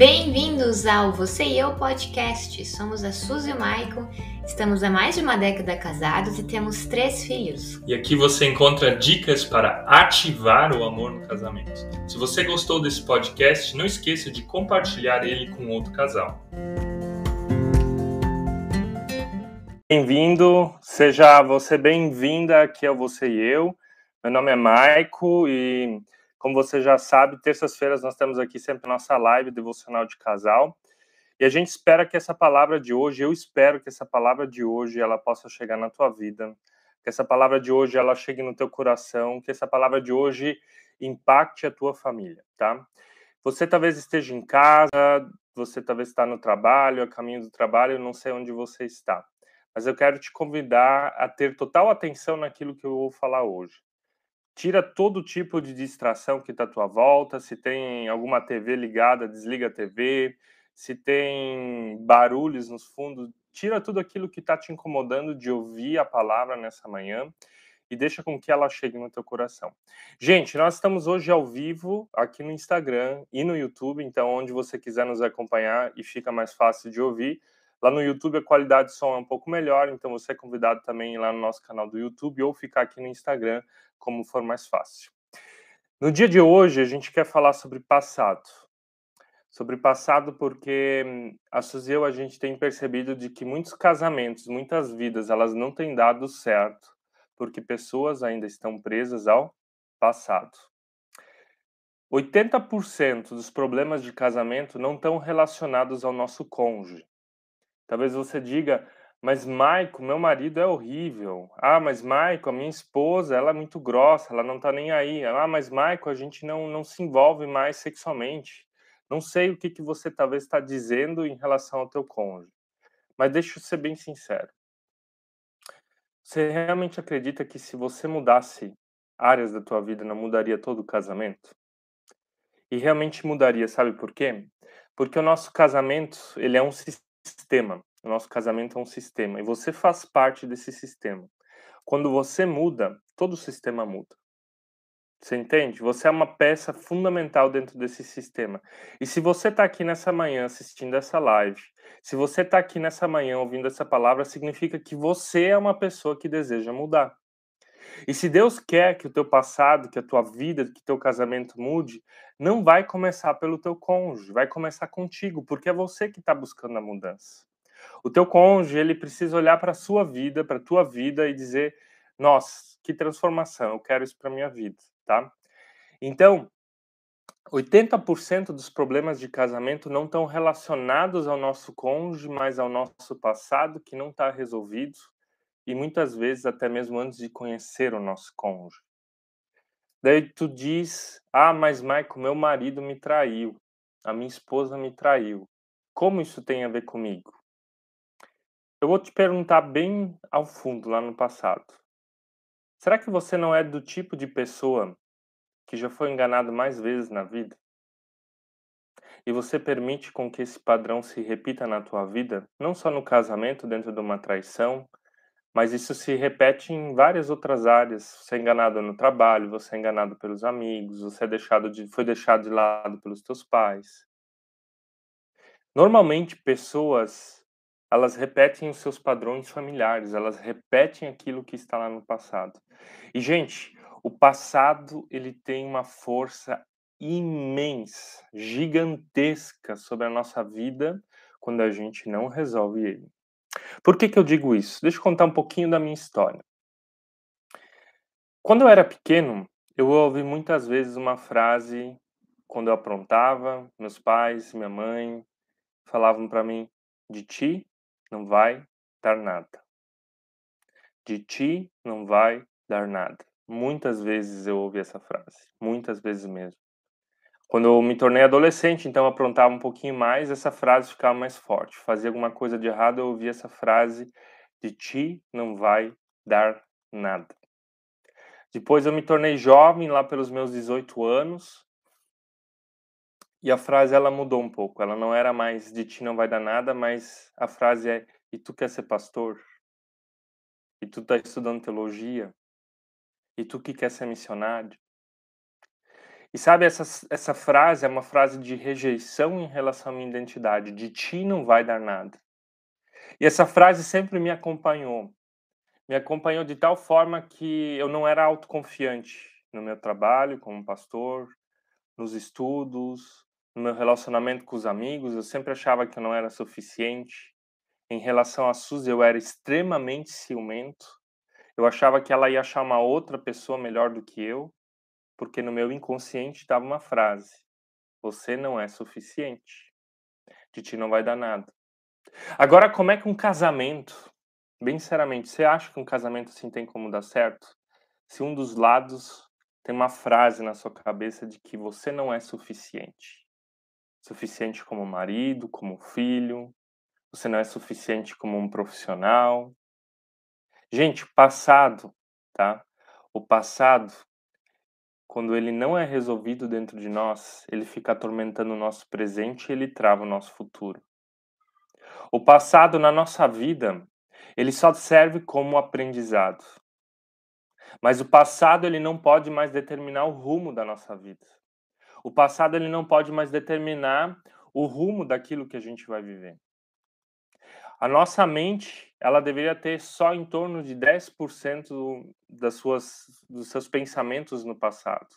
Bem-vindos ao Você e Eu Podcast. Somos a Suzy e o Maicon, estamos há mais de uma década casados e temos três filhos. E aqui você encontra dicas para ativar o amor no casamento. Se você gostou desse podcast, não esqueça de compartilhar ele com outro casal. Bem-vindo, seja você bem-vinda aqui ao Você e Eu. Meu nome é Maico e como você já sabe, terças-feiras nós temos aqui sempre nossa live devocional de casal. E a gente espera que essa palavra de hoje, eu espero que essa palavra de hoje ela possa chegar na tua vida, que essa palavra de hoje ela chegue no teu coração, que essa palavra de hoje impacte a tua família, tá? Você talvez esteja em casa, você talvez está no trabalho, a caminho do trabalho, eu não sei onde você está. Mas eu quero te convidar a ter total atenção naquilo que eu vou falar hoje tira todo tipo de distração que está à tua volta. Se tem alguma TV ligada, desliga a TV. Se tem barulhos nos fundos, tira tudo aquilo que está te incomodando de ouvir a palavra nessa manhã e deixa com que ela chegue no teu coração. Gente, nós estamos hoje ao vivo aqui no Instagram e no YouTube, então onde você quiser nos acompanhar e fica mais fácil de ouvir. Lá no YouTube a qualidade de som é um pouco melhor, então você é convidado também lá no nosso canal do YouTube ou ficar aqui no Instagram como for mais fácil. No dia de hoje, a gente quer falar sobre passado. Sobre passado, porque hum, a Suzy eu, a gente tem percebido de que muitos casamentos, muitas vidas, elas não têm dado certo, porque pessoas ainda estão presas ao passado. 80% dos problemas de casamento não estão relacionados ao nosso cônjuge. Talvez você diga, mas Maico, meu marido é horrível. Ah, mas Maico, a minha esposa, ela é muito grossa, ela não tá nem aí. Ah, mas Maico, a gente não, não se envolve mais sexualmente. Não sei o que, que você talvez está dizendo em relação ao teu cônjuge. Mas deixa eu ser bem sincero. Você realmente acredita que se você mudasse áreas da tua vida, não mudaria todo o casamento? E realmente mudaria, sabe por quê? Porque o nosso casamento, ele é um sistema. O nosso casamento é um sistema e você faz parte desse sistema. Quando você muda, todo o sistema muda. Você entende? Você é uma peça fundamental dentro desse sistema. E se você está aqui nessa manhã assistindo essa live, se você está aqui nessa manhã ouvindo essa palavra, significa que você é uma pessoa que deseja mudar. E se Deus quer que o teu passado, que a tua vida, que teu casamento mude, não vai começar pelo teu cônjuge, vai começar contigo, porque é você que está buscando a mudança. O teu cônjuge, ele precisa olhar para a sua vida, para a tua vida e dizer: "Nossa, que transformação, eu quero isso para minha vida", tá? Então, 80% dos problemas de casamento não estão relacionados ao nosso cônjuge, mas ao nosso passado que não está resolvido e muitas vezes até mesmo antes de conhecer o nosso cônjuge. Daí tu diz: "Ah, mas Michael, meu marido me traiu, a minha esposa me traiu. Como isso tem a ver comigo?" Eu vou te perguntar bem ao fundo, lá no passado. Será que você não é do tipo de pessoa que já foi enganado mais vezes na vida? E você permite com que esse padrão se repita na tua vida, não só no casamento, dentro de uma traição, mas isso se repete em várias outras áreas. Você é enganado no trabalho, você é enganado pelos amigos, você é deixado de, foi deixado de lado pelos teus pais. Normalmente, pessoas elas repetem os seus padrões familiares, elas repetem aquilo que está lá no passado. E gente, o passado ele tem uma força imensa, gigantesca sobre a nossa vida quando a gente não resolve ele. Por que, que eu digo isso? Deixa eu contar um pouquinho da minha história. Quando eu era pequeno, eu ouvi muitas vezes uma frase quando eu aprontava, meus pais, minha mãe falavam para mim: de ti não vai dar nada. De ti não vai dar nada. Muitas vezes eu ouvi essa frase, muitas vezes mesmo. Quando eu me tornei adolescente, então aprontava um pouquinho mais, essa frase ficava mais forte. Fazia alguma coisa de errado, eu ouvia essa frase: de ti não vai dar nada. Depois eu me tornei jovem, lá pelos meus 18 anos, e a frase ela mudou um pouco. Ela não era mais de ti não vai dar nada, mas a frase é e tu quer ser pastor? E tu tá estudando teologia? E tu que quer ser missionário? E sabe, essa, essa frase é uma frase de rejeição em relação à minha identidade. De ti não vai dar nada. E essa frase sempre me acompanhou. Me acompanhou de tal forma que eu não era autoconfiante no meu trabalho como pastor, nos estudos, no meu relacionamento com os amigos. Eu sempre achava que eu não era suficiente. Em relação a Suzy, eu era extremamente ciumento. Eu achava que ela ia achar uma outra pessoa melhor do que eu porque no meu inconsciente estava uma frase: Você não é suficiente. De ti não vai dar nada. Agora, como é que um casamento, bem sinceramente, você acha que um casamento assim tem como dar certo? Se um dos lados tem uma frase na sua cabeça de que você não é suficiente. Suficiente como marido, como filho, você não é suficiente como um profissional. Gente, passado, tá? O passado quando ele não é resolvido dentro de nós, ele fica atormentando o nosso presente e ele trava o nosso futuro. O passado na nossa vida, ele só serve como aprendizado. Mas o passado ele não pode mais determinar o rumo da nossa vida. O passado ele não pode mais determinar o rumo daquilo que a gente vai viver. A nossa mente, ela deveria ter só em torno de 10% das suas, dos seus pensamentos no passado.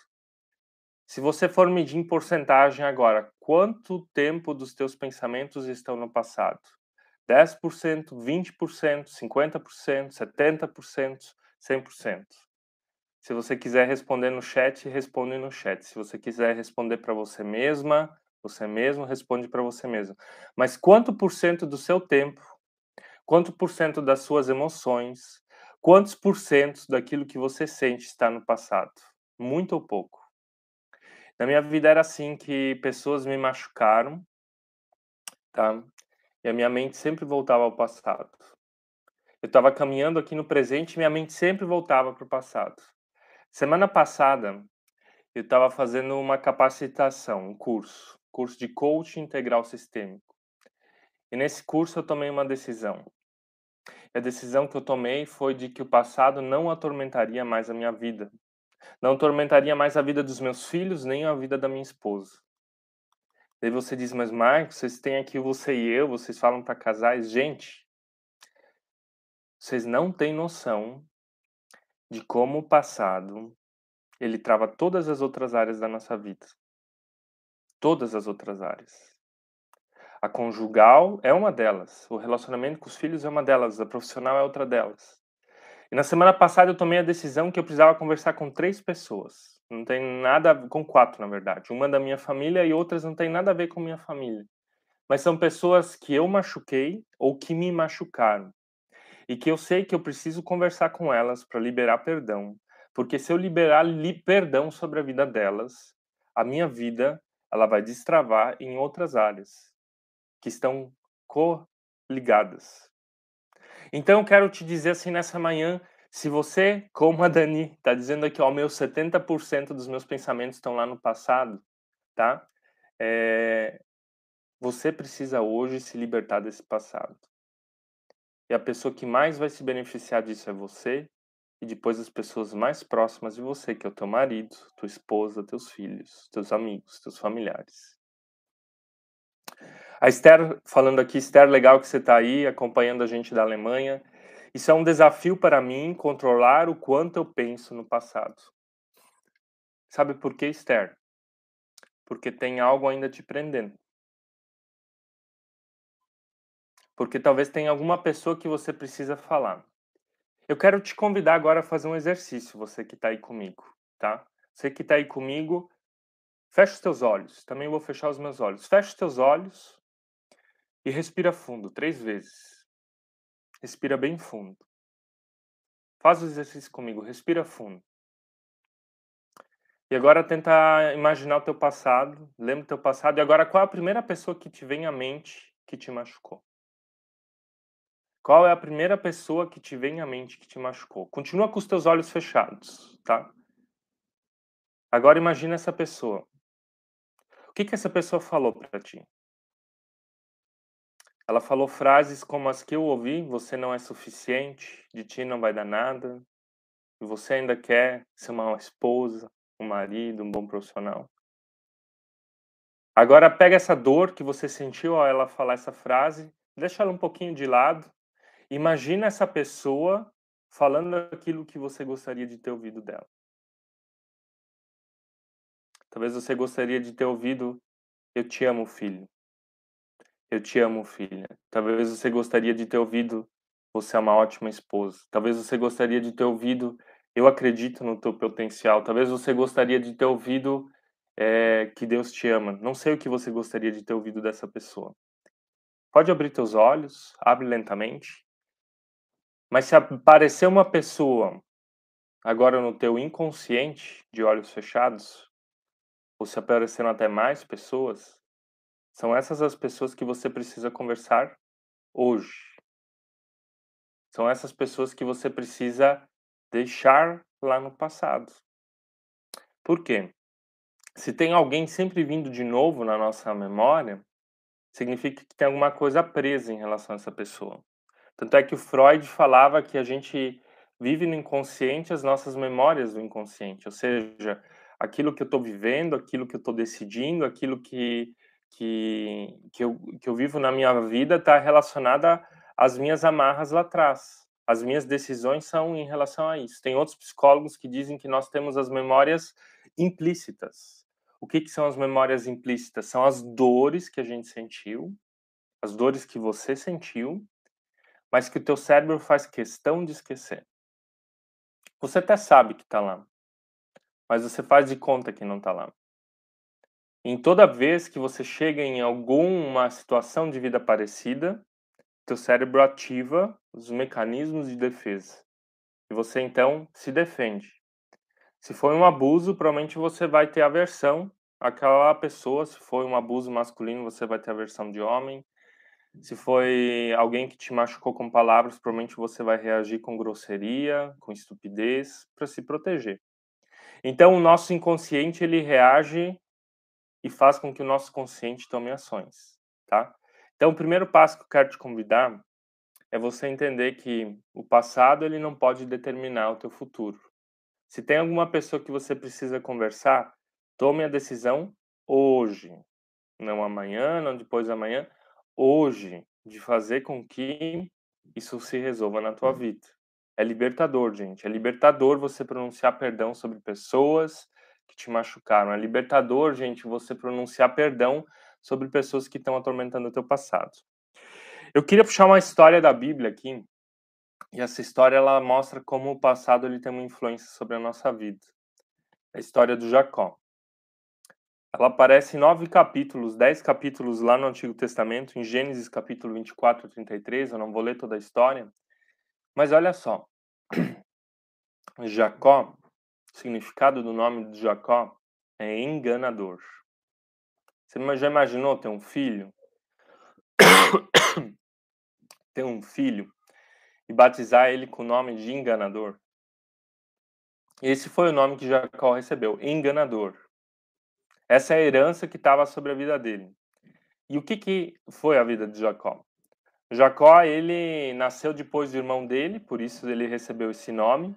Se você for medir em porcentagem agora, quanto tempo dos teus pensamentos estão no passado? 10%, 20%, 50%, 70%, 100%. Se você quiser responder no chat, responde no chat. Se você quiser responder para você mesma, você mesmo responde para você mesmo. Mas quanto por cento do seu tempo Quanto por cento das suas emoções, quantos por cento daquilo que você sente está no passado? Muito ou pouco? Na minha vida era assim que pessoas me machucaram, tá? E a minha mente sempre voltava ao passado. Eu estava caminhando aqui no presente e minha mente sempre voltava para o passado. Semana passada, eu estava fazendo uma capacitação, um curso, curso de coaching integral sistêmico. E nesse curso eu tomei uma decisão. A decisão que eu tomei foi de que o passado não atormentaria mais a minha vida. Não atormentaria mais a vida dos meus filhos, nem a vida da minha esposa. Daí você diz, mas Marcos, vocês têm aqui você e eu, vocês falam para casais. Gente, vocês não têm noção de como o passado ele trava todas as outras áreas da nossa vida. Todas as outras áreas. A conjugal é uma delas, o relacionamento com os filhos é uma delas, a profissional é outra delas. E na semana passada eu tomei a decisão que eu precisava conversar com três pessoas. Não tem nada com quatro, na verdade. Uma da minha família e outras não tem nada a ver com minha família. Mas são pessoas que eu machuquei ou que me machucaram. E que eu sei que eu preciso conversar com elas para liberar perdão. Porque se eu liberar li perdão sobre a vida delas, a minha vida ela vai destravar em outras áreas que estão coligadas. Então, eu quero te dizer assim nessa manhã, se você, como a Dani, está dizendo aqui, ó, meus 70% dos meus pensamentos estão lá no passado, tá? É, você precisa hoje se libertar desse passado. E a pessoa que mais vai se beneficiar disso é você, e depois as pessoas mais próximas de você, que é o teu marido, tua esposa, teus filhos, teus amigos, teus familiares. A Esther, falando aqui, Esther, legal que você está aí acompanhando a gente da Alemanha. Isso é um desafio para mim, controlar o quanto eu penso no passado. Sabe por quê, Esther? Porque tem algo ainda te prendendo. Porque talvez tenha alguma pessoa que você precisa falar. Eu quero te convidar agora a fazer um exercício, você que está aí comigo, tá? Você que está aí comigo, fecha os teus olhos. Também vou fechar os meus olhos. Fecha os teus olhos e respira fundo, três vezes. Respira bem fundo. Faz o exercício comigo, respira fundo. E agora tenta imaginar o teu passado, lembra o teu passado. E agora qual é a primeira pessoa que te vem à mente que te machucou? Qual é a primeira pessoa que te vem à mente que te machucou? Continua com os teus olhos fechados, tá? Agora imagina essa pessoa. O que que essa pessoa falou para ti? Ela falou frases como as que eu ouvi: você não é suficiente, de ti não vai dar nada, você ainda quer ser uma esposa, um marido, um bom profissional. Agora pega essa dor que você sentiu ao ela falar essa frase, deixa ela um pouquinho de lado. Imagina essa pessoa falando aquilo que você gostaria de ter ouvido dela. Talvez você gostaria de ter ouvido eu te amo, filho. Eu te amo, filha. Talvez você gostaria de ter ouvido você é uma ótima esposa. Talvez você gostaria de ter ouvido eu acredito no teu potencial. Talvez você gostaria de ter ouvido é, que Deus te ama. Não sei o que você gostaria de ter ouvido dessa pessoa. Pode abrir teus olhos, abre lentamente. Mas se aparecer uma pessoa agora no teu inconsciente, de olhos fechados, ou se apareceram até mais pessoas, são essas as pessoas que você precisa conversar hoje. São essas pessoas que você precisa deixar lá no passado. Por quê? Se tem alguém sempre vindo de novo na nossa memória, significa que tem alguma coisa presa em relação a essa pessoa. Tanto é que o Freud falava que a gente vive no inconsciente as nossas memórias do inconsciente, ou seja, aquilo que eu estou vivendo, aquilo que eu estou decidindo, aquilo que, que, que, eu, que eu vivo na minha vida está relacionada às minhas amarras lá atrás as minhas decisões são em relação a isso. Tem outros psicólogos que dizem que nós temos as memórias implícitas. O que, que são as memórias implícitas? São as dores que a gente sentiu, as dores que você sentiu, mas que o teu cérebro faz questão de esquecer. Você até sabe que está lá, mas você faz de conta que não está lá. Em toda vez que você chega em alguma situação de vida parecida, teu cérebro ativa os mecanismos de defesa. E você então se defende. Se foi um abuso, provavelmente você vai ter aversão àquela pessoa. Se foi um abuso masculino, você vai ter aversão de homem. Se foi alguém que te machucou com palavras, provavelmente você vai reagir com grosseria, com estupidez, para se proteger. Então, o nosso inconsciente ele reage e faz com que o nosso consciente tome ações, tá? Então, o primeiro passo que eu quero te convidar é você entender que o passado ele não pode determinar o teu futuro. Se tem alguma pessoa que você precisa conversar, tome a decisão hoje, não amanhã, não depois da manhã, hoje, de fazer com que isso se resolva na tua vida. É libertador, gente. É libertador você pronunciar perdão sobre pessoas que te machucaram. É libertador, gente, você pronunciar perdão sobre pessoas que estão atormentando o teu passado. Eu queria puxar uma história da Bíblia aqui, e essa história ela mostra como o passado ele tem uma influência sobre a nossa vida. A história do Jacó. Ela aparece em nove capítulos, dez capítulos lá no Antigo Testamento, em Gênesis capítulo 24 a 33, eu não vou ler toda a história, mas olha só. Jacó, o significado do nome de Jacó é enganador. Você já imaginou ter um filho? ter um filho e batizar ele com o nome de enganador? Esse foi o nome que Jacó recebeu, enganador. Essa é a herança que estava sobre a vida dele. E o que, que foi a vida de Jacó? Jacó, ele nasceu depois do irmão dele, por isso ele recebeu esse nome.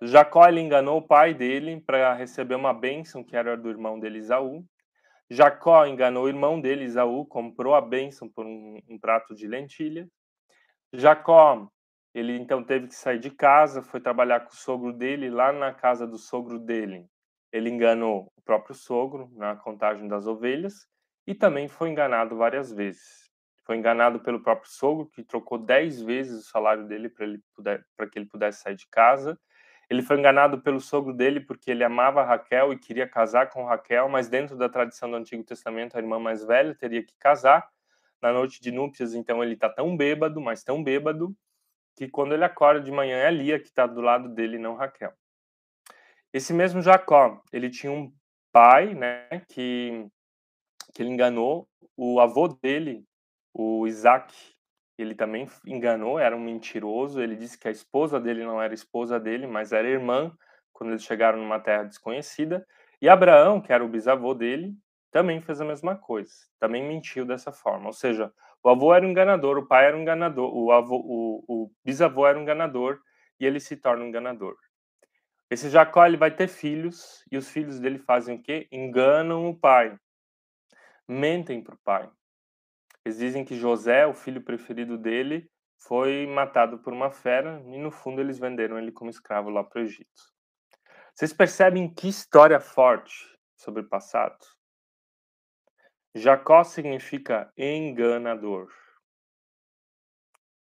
Jacó, ele enganou o pai dele para receber uma bênção que era do irmão dele, Isaú. Jacó enganou o irmão dele, Isaú, comprou a bênção por um, um prato de lentilha. Jacó, ele então teve que sair de casa, foi trabalhar com o sogro dele, lá na casa do sogro dele. Ele enganou o próprio sogro na contagem das ovelhas e também foi enganado várias vezes. Foi enganado pelo próprio sogro, que trocou dez vezes o salário dele para que ele pudesse sair de casa. Ele foi enganado pelo sogro dele porque ele amava Raquel e queria casar com Raquel, mas dentro da tradição do Antigo Testamento, a irmã mais velha teria que casar. Na noite de núpcias, então, ele está tão bêbado, mas tão bêbado, que quando ele acorda de manhã é Lia que está do lado dele, não Raquel. Esse mesmo Jacó, ele tinha um pai, né, que, que ele enganou o avô dele, o Isaac, ele também enganou, era um mentiroso. Ele disse que a esposa dele não era esposa dele, mas era irmã quando eles chegaram numa terra desconhecida. E Abraão, que era o bisavô dele, também fez a mesma coisa. Também mentiu dessa forma. Ou seja, o avô era um enganador, o pai era um enganador, o, avô, o, o bisavô era um enganador e ele se torna um enganador. Esse Jacó ele vai ter filhos e os filhos dele fazem o quê? Enganam o pai. Mentem para o pai. Eles dizem que José, o filho preferido dele, foi matado por uma fera e no fundo eles venderam ele como escravo lá para o Egito. Vocês percebem que história forte sobre o passado? Jacó significa enganador.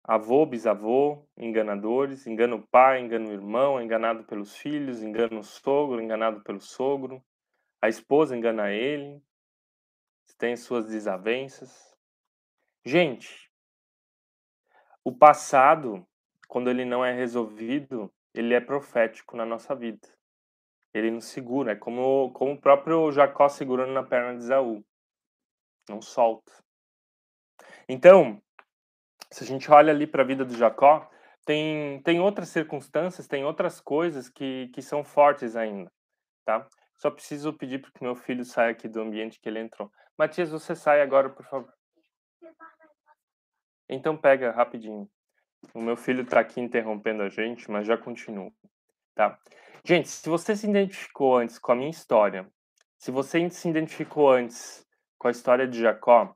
Avô, bisavô, enganadores, engana o pai, engana o irmão, enganado pelos filhos, engana o sogro, enganado pelo sogro, a esposa engana ele, tem suas desavenças. Gente, o passado, quando ele não é resolvido, ele é profético na nossa vida. Ele nos segura, é como, como o próprio Jacó segurando na perna de Isaú. Não solta. Então, se a gente olha ali para a vida do Jacó, tem, tem outras circunstâncias, tem outras coisas que, que são fortes ainda, tá? Só preciso pedir para que meu filho saia aqui do ambiente que ele entrou. Matias, você sai agora, por favor. Então pega rapidinho. O meu filho está aqui interrompendo a gente, mas já continuo, tá? Gente, se você se identificou antes com a minha história, se você se identificou antes com a história de Jacó,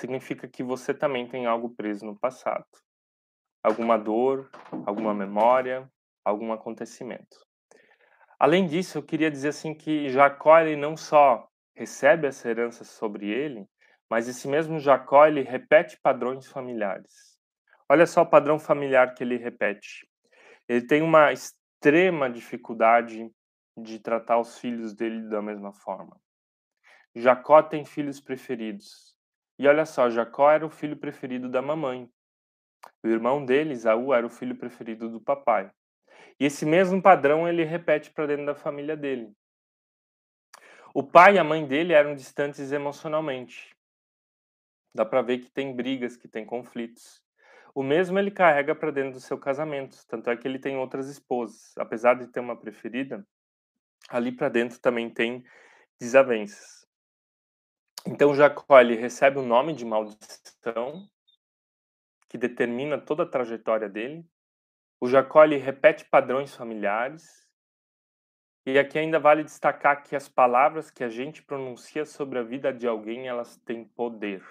significa que você também tem algo preso no passado. Alguma dor, alguma memória, algum acontecimento. Além disso, eu queria dizer assim que Jacó ele não só recebe essa herança sobre ele, mas esse mesmo Jacó ele repete padrões familiares. Olha só o padrão familiar que ele repete. Ele tem uma extrema dificuldade de tratar os filhos dele da mesma forma. Jacó tem filhos preferidos. E olha só, Jacó era o filho preferido da mamãe. O irmão dele, Isaú, era o filho preferido do papai. E esse mesmo padrão ele repete para dentro da família dele. O pai e a mãe dele eram distantes emocionalmente. Dá para ver que tem brigas, que tem conflitos. O mesmo ele carrega para dentro do seu casamento, tanto é que ele tem outras esposas. Apesar de ter uma preferida, ali para dentro também tem desavenças. Então Jacó ele recebe o nome de maldição que determina toda a trajetória dele. O Jacó ele repete padrões familiares. E aqui ainda vale destacar que as palavras que a gente pronuncia sobre a vida de alguém, elas têm poder,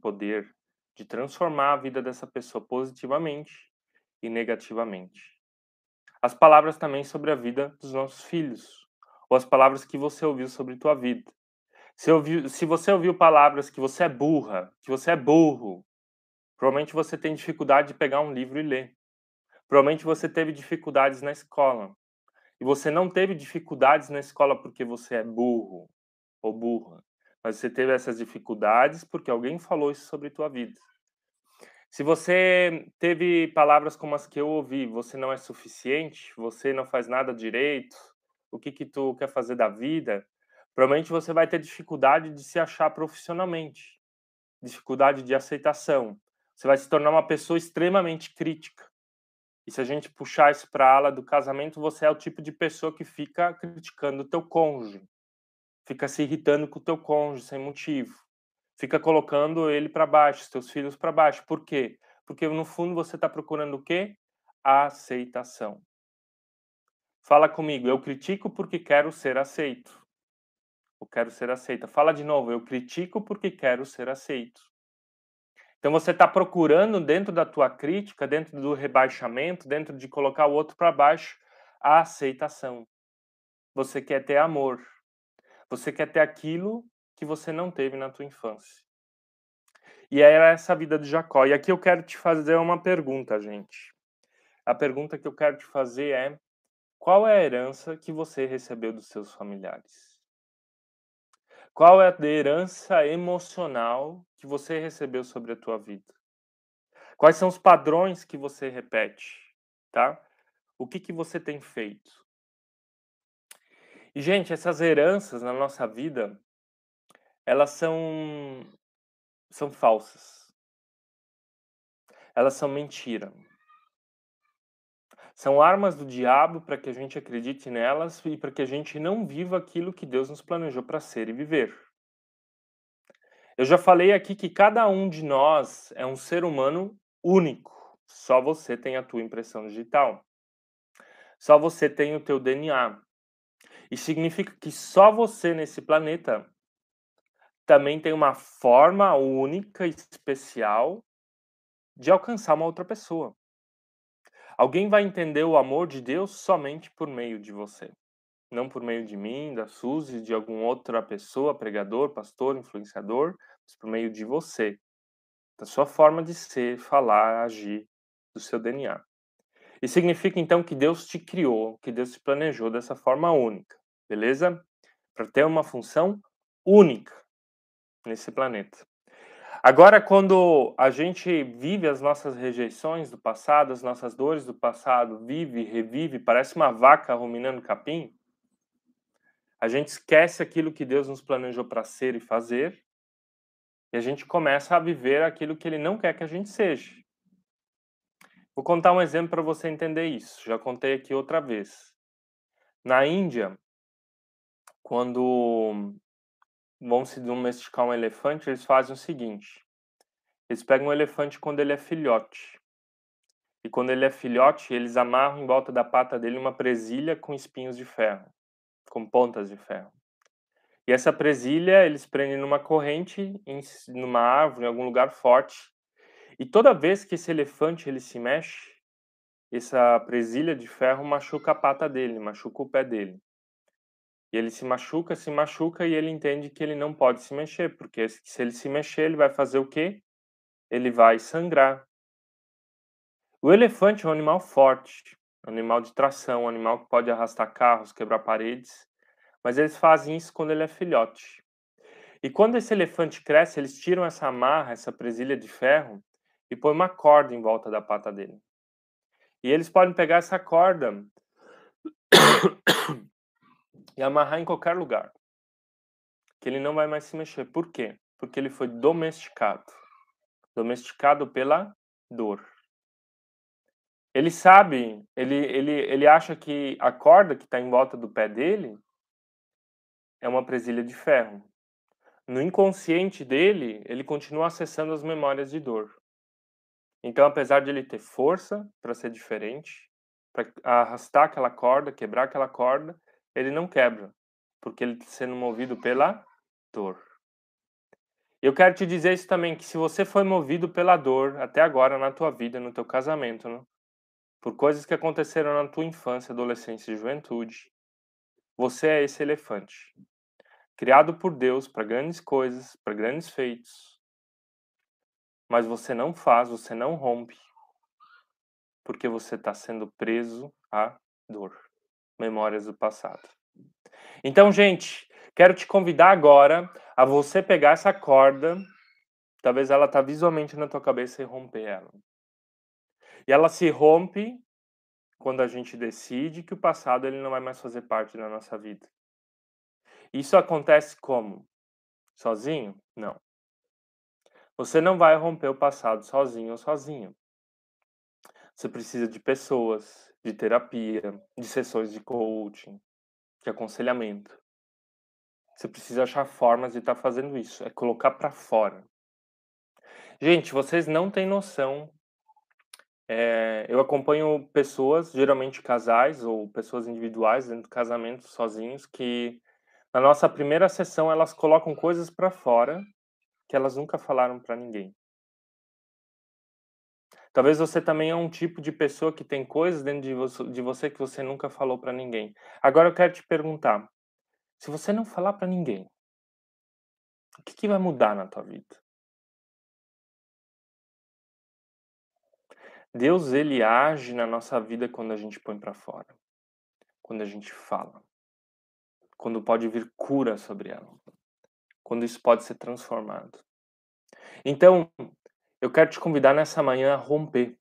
poder de transformar a vida dessa pessoa positivamente e negativamente. As palavras também sobre a vida dos nossos filhos, ou as palavras que você ouviu sobre tua vida. Se, ouviu, se você ouviu palavras que você é burra, que você é burro, provavelmente você tem dificuldade de pegar um livro e ler. Provavelmente você teve dificuldades na escola. E você não teve dificuldades na escola porque você é burro ou burra. Mas você teve essas dificuldades porque alguém falou isso sobre tua vida. Se você teve palavras como as que eu ouvi, você não é suficiente, você não faz nada direito, o que que tu quer fazer da vida? Provavelmente você vai ter dificuldade de se achar profissionalmente, dificuldade de aceitação. Você vai se tornar uma pessoa extremamente crítica. E se a gente puxar isso para a ala do casamento, você é o tipo de pessoa que fica criticando o teu cônjuge, fica se irritando com o teu cônjuge sem motivo, fica colocando ele para baixo, seus filhos para baixo. Por quê? Porque no fundo você está procurando o quê? A aceitação. Fala comigo, eu critico porque quero ser aceito. Eu quero ser aceita. Fala de novo, eu critico porque quero ser aceito. Então você está procurando dentro da tua crítica, dentro do rebaixamento, dentro de colocar o outro para baixo, a aceitação. Você quer ter amor. Você quer ter aquilo que você não teve na tua infância. E era essa vida de Jacó. E aqui eu quero te fazer uma pergunta, gente. A pergunta que eu quero te fazer é: qual é a herança que você recebeu dos seus familiares? Qual é a herança emocional que você recebeu sobre a tua vida? Quais são os padrões que você repete, tá? O que que você tem feito? E gente, essas heranças na nossa vida, elas são são falsas. Elas são mentira. São armas do diabo para que a gente acredite nelas e para que a gente não viva aquilo que Deus nos planejou para ser e viver. Eu já falei aqui que cada um de nós é um ser humano único. Só você tem a tua impressão digital. Só você tem o teu DNA. E significa que só você nesse planeta também tem uma forma única, especial de alcançar uma outra pessoa. Alguém vai entender o amor de Deus somente por meio de você. Não por meio de mim, da Suzy, de alguma outra pessoa, pregador, pastor, influenciador, mas por meio de você. Da sua forma de ser, falar, agir, do seu DNA. E significa então que Deus te criou, que Deus te planejou dessa forma única, beleza? Para ter uma função única nesse planeta. Agora, quando a gente vive as nossas rejeições do passado, as nossas dores do passado, vive, revive, parece uma vaca ruminando capim, a gente esquece aquilo que Deus nos planejou para ser e fazer, e a gente começa a viver aquilo que Ele não quer que a gente seja. Vou contar um exemplo para você entender isso. Já contei aqui outra vez. Na Índia, quando vão se domesticar um elefante, eles fazem o seguinte: eles pegam um elefante quando ele é filhote. E quando ele é filhote, eles amarram em volta da pata dele uma presilha com espinhos de ferro, com pontas de ferro. E essa presilha eles prendem numa corrente, em numa árvore, em algum lugar forte. E toda vez que esse elefante ele se mexe, essa presilha de ferro machuca a pata dele, machuca o pé dele. E ele se machuca, se machuca e ele entende que ele não pode se mexer, porque se ele se mexer, ele vai fazer o quê? Ele vai sangrar. O elefante é um animal forte, um animal de tração, um animal que pode arrastar carros, quebrar paredes, mas eles fazem isso quando ele é filhote. E quando esse elefante cresce, eles tiram essa amarra, essa presilha de ferro e põem uma corda em volta da pata dele. E eles podem pegar essa corda e amarrar em qualquer lugar. Que ele não vai mais se mexer. Por quê? Porque ele foi domesticado. Domesticado pela dor. Ele sabe, ele, ele, ele acha que a corda que está em volta do pé dele é uma presilha de ferro. No inconsciente dele, ele continua acessando as memórias de dor. Então, apesar de ele ter força para ser diferente, para arrastar aquela corda, quebrar aquela corda, ele não quebra, porque ele está sendo movido pela dor. Eu quero te dizer isso também, que se você foi movido pela dor até agora na tua vida, no teu casamento, né? por coisas que aconteceram na tua infância, adolescência e juventude, você é esse elefante, criado por Deus para grandes coisas, para grandes feitos, mas você não faz, você não rompe, porque você está sendo preso à dor memórias do passado. Então, gente, quero te convidar agora a você pegar essa corda, talvez ela tá visualmente na tua cabeça e romper ela. E ela se rompe quando a gente decide que o passado ele não vai mais fazer parte da nossa vida. Isso acontece como? Sozinho? Não. Você não vai romper o passado sozinho ou sozinho. Você precisa de pessoas, de terapia, de sessões de coaching, de aconselhamento. Você precisa achar formas de estar tá fazendo isso, é colocar para fora. Gente, vocês não têm noção. É, eu acompanho pessoas, geralmente casais ou pessoas individuais dentro do casamento, sozinhos, que na nossa primeira sessão elas colocam coisas para fora que elas nunca falaram para ninguém. Talvez você também é um tipo de pessoa que tem coisas dentro de você, de você que você nunca falou para ninguém. Agora eu quero te perguntar: se você não falar para ninguém, o que, que vai mudar na tua vida? Deus ele age na nossa vida quando a gente põe para fora, quando a gente fala, quando pode vir cura sobre ela, quando isso pode ser transformado. Então, eu quero te convidar nessa manhã a romper.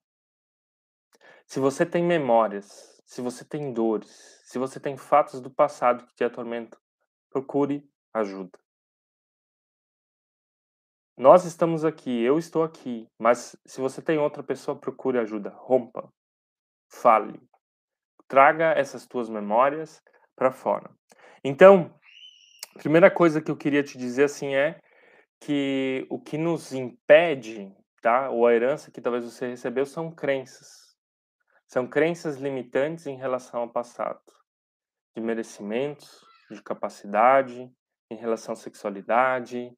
Se você tem memórias, se você tem dores, se você tem fatos do passado que te atormentam, procure ajuda. Nós estamos aqui, eu estou aqui, mas se você tem outra pessoa, procure ajuda. Rompa, fale, traga essas tuas memórias para fora. Então, a primeira coisa que eu queria te dizer assim é que o que nos impede tá? Ou a herança que talvez você recebeu são crenças. São crenças limitantes em relação ao passado, de merecimento, de capacidade, em relação à sexualidade,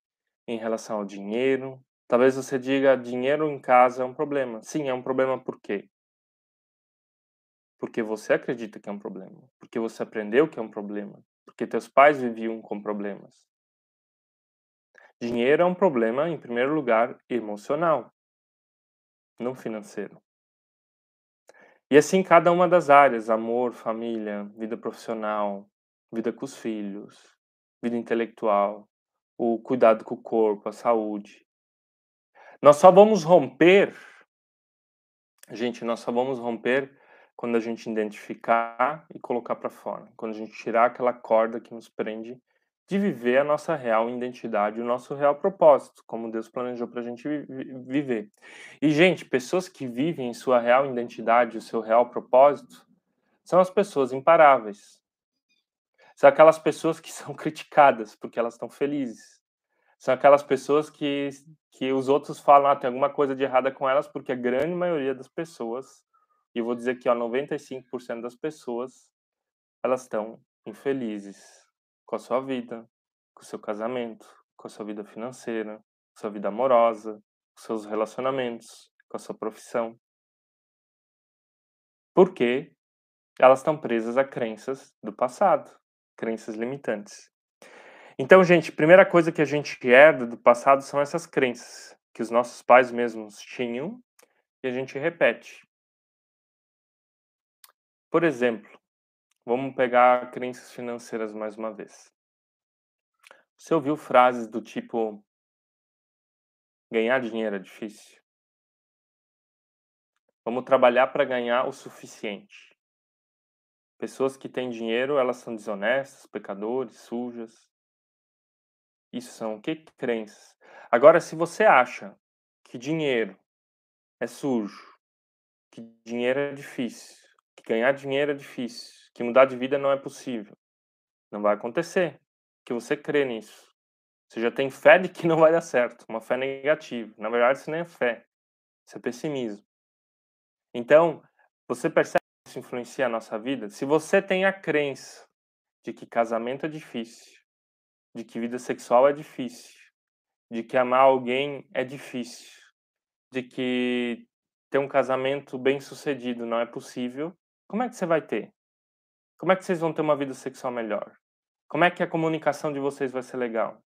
em relação ao dinheiro. Talvez você diga dinheiro em casa é um problema. Sim, é um problema por quê? Porque você acredita que é um problema, porque você aprendeu que é um problema, porque teus pais viviam com problemas. Dinheiro é um problema, em primeiro lugar, emocional, não financeiro. E assim cada uma das áreas, amor, família, vida profissional, vida com os filhos, vida intelectual, o cuidado com o corpo, a saúde. Nós só vamos romper, gente, nós só vamos romper quando a gente identificar e colocar para fora, quando a gente tirar aquela corda que nos prende de viver a nossa real identidade, o nosso real propósito, como Deus planejou para a gente viver. E, gente, pessoas que vivem em sua real identidade, o seu real propósito, são as pessoas imparáveis. São aquelas pessoas que são criticadas porque elas estão felizes. São aquelas pessoas que, que os outros falam, ah, tem alguma coisa de errada com elas, porque a grande maioria das pessoas, e eu vou dizer que ó, 95% das pessoas, elas estão infelizes com a sua vida, com o seu casamento, com a sua vida financeira, com a sua vida amorosa, com seus relacionamentos, com a sua profissão. Porque elas estão presas a crenças do passado, crenças limitantes. Então, gente, primeira coisa que a gente herda do passado são essas crenças que os nossos pais mesmos tinham e a gente repete. Por exemplo, Vamos pegar crenças financeiras mais uma vez. Você ouviu frases do tipo: ganhar dinheiro é difícil? Vamos trabalhar para ganhar o suficiente. Pessoas que têm dinheiro, elas são desonestas, pecadores, sujas. Isso são o que? Crenças. Agora, se você acha que dinheiro é sujo, que dinheiro é difícil, que ganhar dinheiro é difícil, que mudar de vida não é possível. Não vai acontecer, que você crê nisso. Você já tem fé de que não vai dar certo, uma fé negativa. Na verdade, isso nem é fé, isso é pessimismo. Então, você percebe que isso influencia a nossa vida? Se você tem a crença de que casamento é difícil, de que vida sexual é difícil, de que amar alguém é difícil, de que ter um casamento bem sucedido não é possível, como é que você vai ter? Como é que vocês vão ter uma vida sexual melhor? Como é que a comunicação de vocês vai ser legal?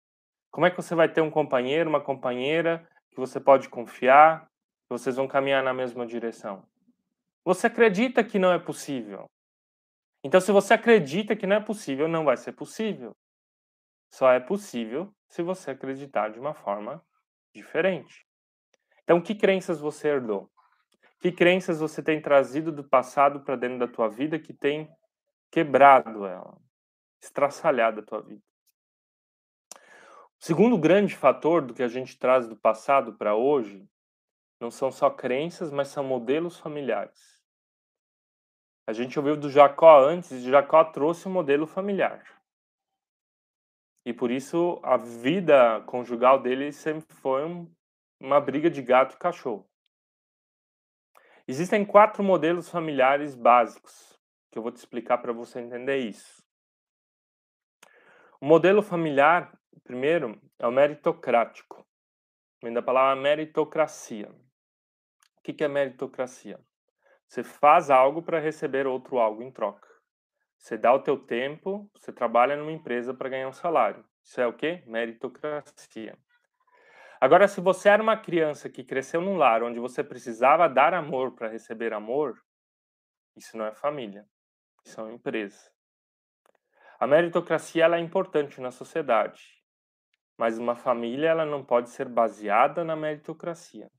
Como é que você vai ter um companheiro, uma companheira que você pode confiar, que vocês vão caminhar na mesma direção? Você acredita que não é possível. Então, se você acredita que não é possível, não vai ser possível. Só é possível se você acreditar de uma forma diferente. Então, que crenças você herdou? Que crenças você tem trazido do passado para dentro da tua vida que tem quebrado ela, estraçalhado a tua vida. O segundo grande fator do que a gente traz do passado para hoje não são só crenças, mas são modelos familiares. A gente ouviu do Jacó antes, e Jacó trouxe um modelo familiar. E por isso a vida conjugal dele sempre foi um, uma briga de gato e cachorro. Existem quatro modelos familiares básicos que eu vou te explicar para você entender isso. O modelo familiar, primeiro, é o meritocrático. Vem da palavra meritocracia. O que é meritocracia? Você faz algo para receber outro algo em troca. Você dá o teu tempo, você trabalha numa empresa para ganhar um salário. Isso é o quê? Meritocracia. Agora, se você era uma criança que cresceu num lar onde você precisava dar amor para receber amor, isso não é família são empresas. A meritocracia ela é importante na sociedade, mas uma família ela não pode ser baseada na meritocracia.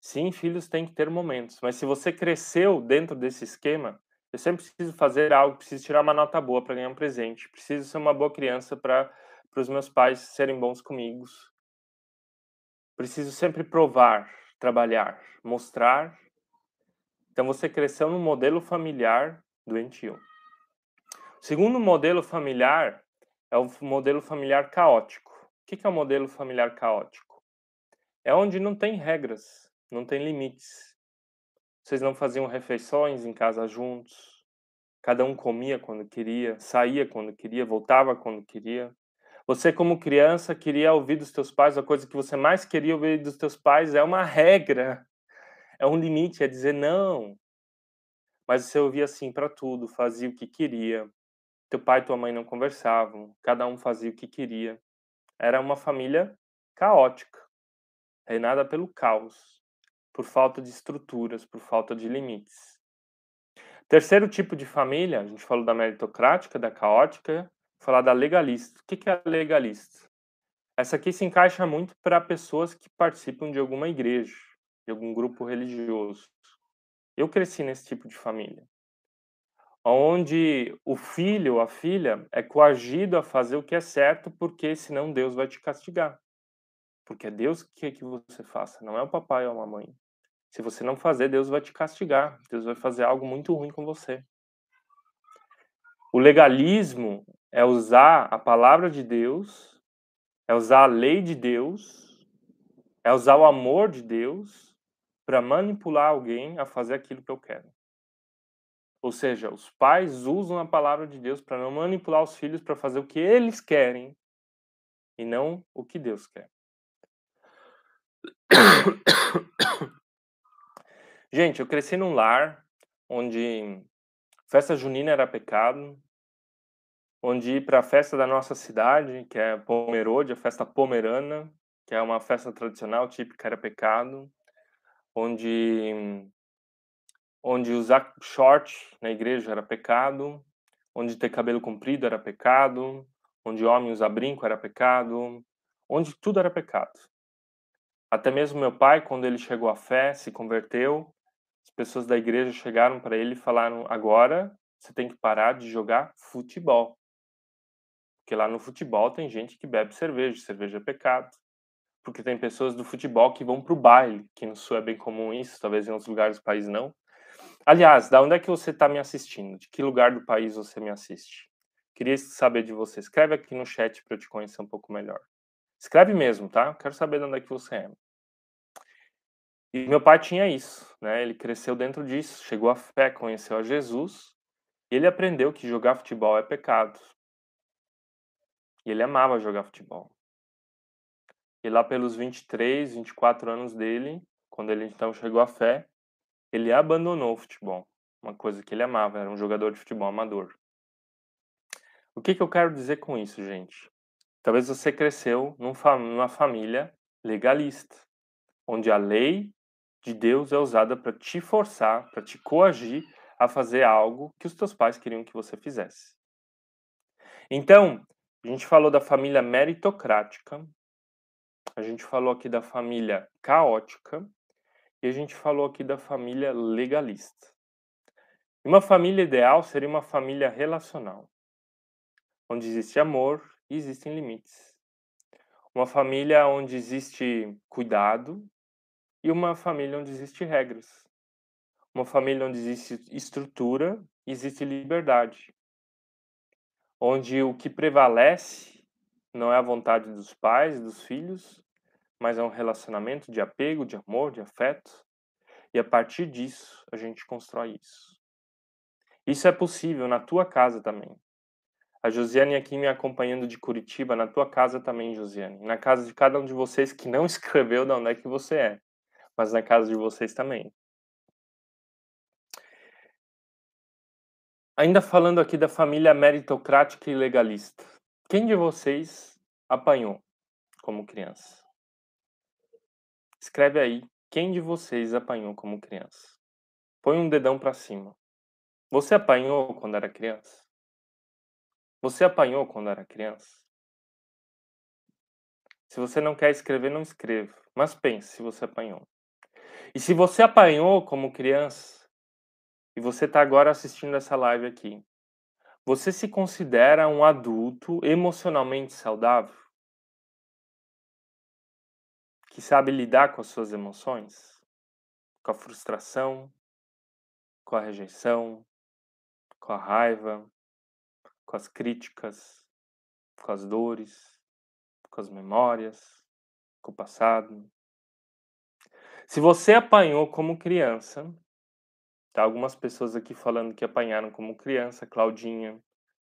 Sim, filhos têm que ter momentos, mas se você cresceu dentro desse esquema, eu sempre preciso fazer algo, preciso tirar uma nota boa para ganhar um presente, preciso ser uma boa criança para os meus pais serem bons comigo. Preciso sempre provar, trabalhar, mostrar. Então você cresceu num modelo familiar doentio. O segundo modelo familiar é o modelo familiar caótico. O que é o modelo familiar caótico? É onde não tem regras, não tem limites. Vocês não faziam refeições em casa juntos? Cada um comia quando queria, saía quando queria, voltava quando queria. Você, como criança, queria ouvir dos teus pais, a coisa que você mais queria ouvir dos teus pais é uma regra, é um limite, é dizer não. Mas você ouvia assim para tudo, fazia o que queria. Teu pai e tua mãe não conversavam, cada um fazia o que queria. Era uma família caótica, reinada pelo caos, por falta de estruturas, por falta de limites. Terceiro tipo de família, a gente falou da meritocrática, da caótica, falar da legalista. O que é legalista? Essa aqui se encaixa muito para pessoas que participam de alguma igreja, de algum grupo religioso. Eu cresci nesse tipo de família, onde o filho ou a filha é coagido a fazer o que é certo, porque senão Deus vai te castigar. Porque é Deus que quer que você faça, não é o papai ou a mamãe. Se você não fazer, Deus vai te castigar. Deus vai fazer algo muito ruim com você. O legalismo é usar a palavra de Deus, é usar a lei de Deus, é usar o amor de Deus para manipular alguém a fazer aquilo que eu quero. Ou seja, os pais usam a palavra de Deus para não manipular os filhos para fazer o que eles querem e não o que Deus quer. Gente, eu cresci num lar onde festa junina era pecado, onde ir para a festa da nossa cidade, que é Pomerode, a festa pomerana, que é uma festa tradicional típica, era pecado, onde onde usar short na igreja era pecado, onde ter cabelo comprido era pecado, onde homem usar brinco era pecado, onde tudo era pecado. Até mesmo meu pai, quando ele chegou à fé, se converteu, as pessoas da igreja chegaram para ele e falaram: agora você tem que parar de jogar futebol. Porque lá no futebol tem gente que bebe cerveja, cerveja é pecado. Porque tem pessoas do futebol que vão para o baile, que no Sul é bem comum isso, talvez em outros lugares do país não. Aliás, da onde é que você está me assistindo? De que lugar do país você me assiste? Queria saber de você. Escreve aqui no chat para eu te conhecer um pouco melhor. Escreve mesmo, tá? Quero saber de onde é que você é. E meu pai tinha isso, né? Ele cresceu dentro disso, chegou à fé, conheceu a Jesus, e ele aprendeu que jogar futebol é pecado. E ele amava jogar futebol. E lá pelos 23, 24 anos dele, quando ele então chegou à fé, ele abandonou o futebol. Uma coisa que ele amava, era um jogador de futebol amador. O que, que eu quero dizer com isso, gente? Talvez você cresceu numa família legalista, onde a lei de Deus é usada para te forçar, para te coagir a fazer algo que os teus pais queriam que você fizesse. Então, a gente falou da família meritocrática, a gente falou aqui da família caótica e a gente falou aqui da família legalista. Uma família ideal seria uma família relacional, onde existe amor e existem limites. Uma família onde existe cuidado e uma família onde existe regras. Uma família onde existe estrutura, existe liberdade. Onde o que prevalece não é a vontade dos pais, dos filhos, mas é um relacionamento de apego, de amor, de afeto. E a partir disso, a gente constrói isso. Isso é possível na tua casa também. A Josiane aqui me acompanhando de Curitiba, na tua casa também, Josiane. Na casa de cada um de vocês que não escreveu de onde é que você é mas na casa de vocês também. Ainda falando aqui da família meritocrática e legalista. Quem de vocês apanhou como criança? Escreve aí, quem de vocês apanhou como criança? Põe um dedão para cima. Você apanhou quando era criança? Você apanhou quando era criança? Se você não quer escrever, não escreva. Mas pense se você apanhou. E se você apanhou como criança, e você está agora assistindo essa live aqui, você se considera um adulto emocionalmente saudável? Que sabe lidar com as suas emoções? Com a frustração, com a rejeição, com a raiva, com as críticas, com as dores, com as memórias, com o passado. Se você apanhou como criança, Tá algumas pessoas aqui falando que apanharam como criança, Claudinha,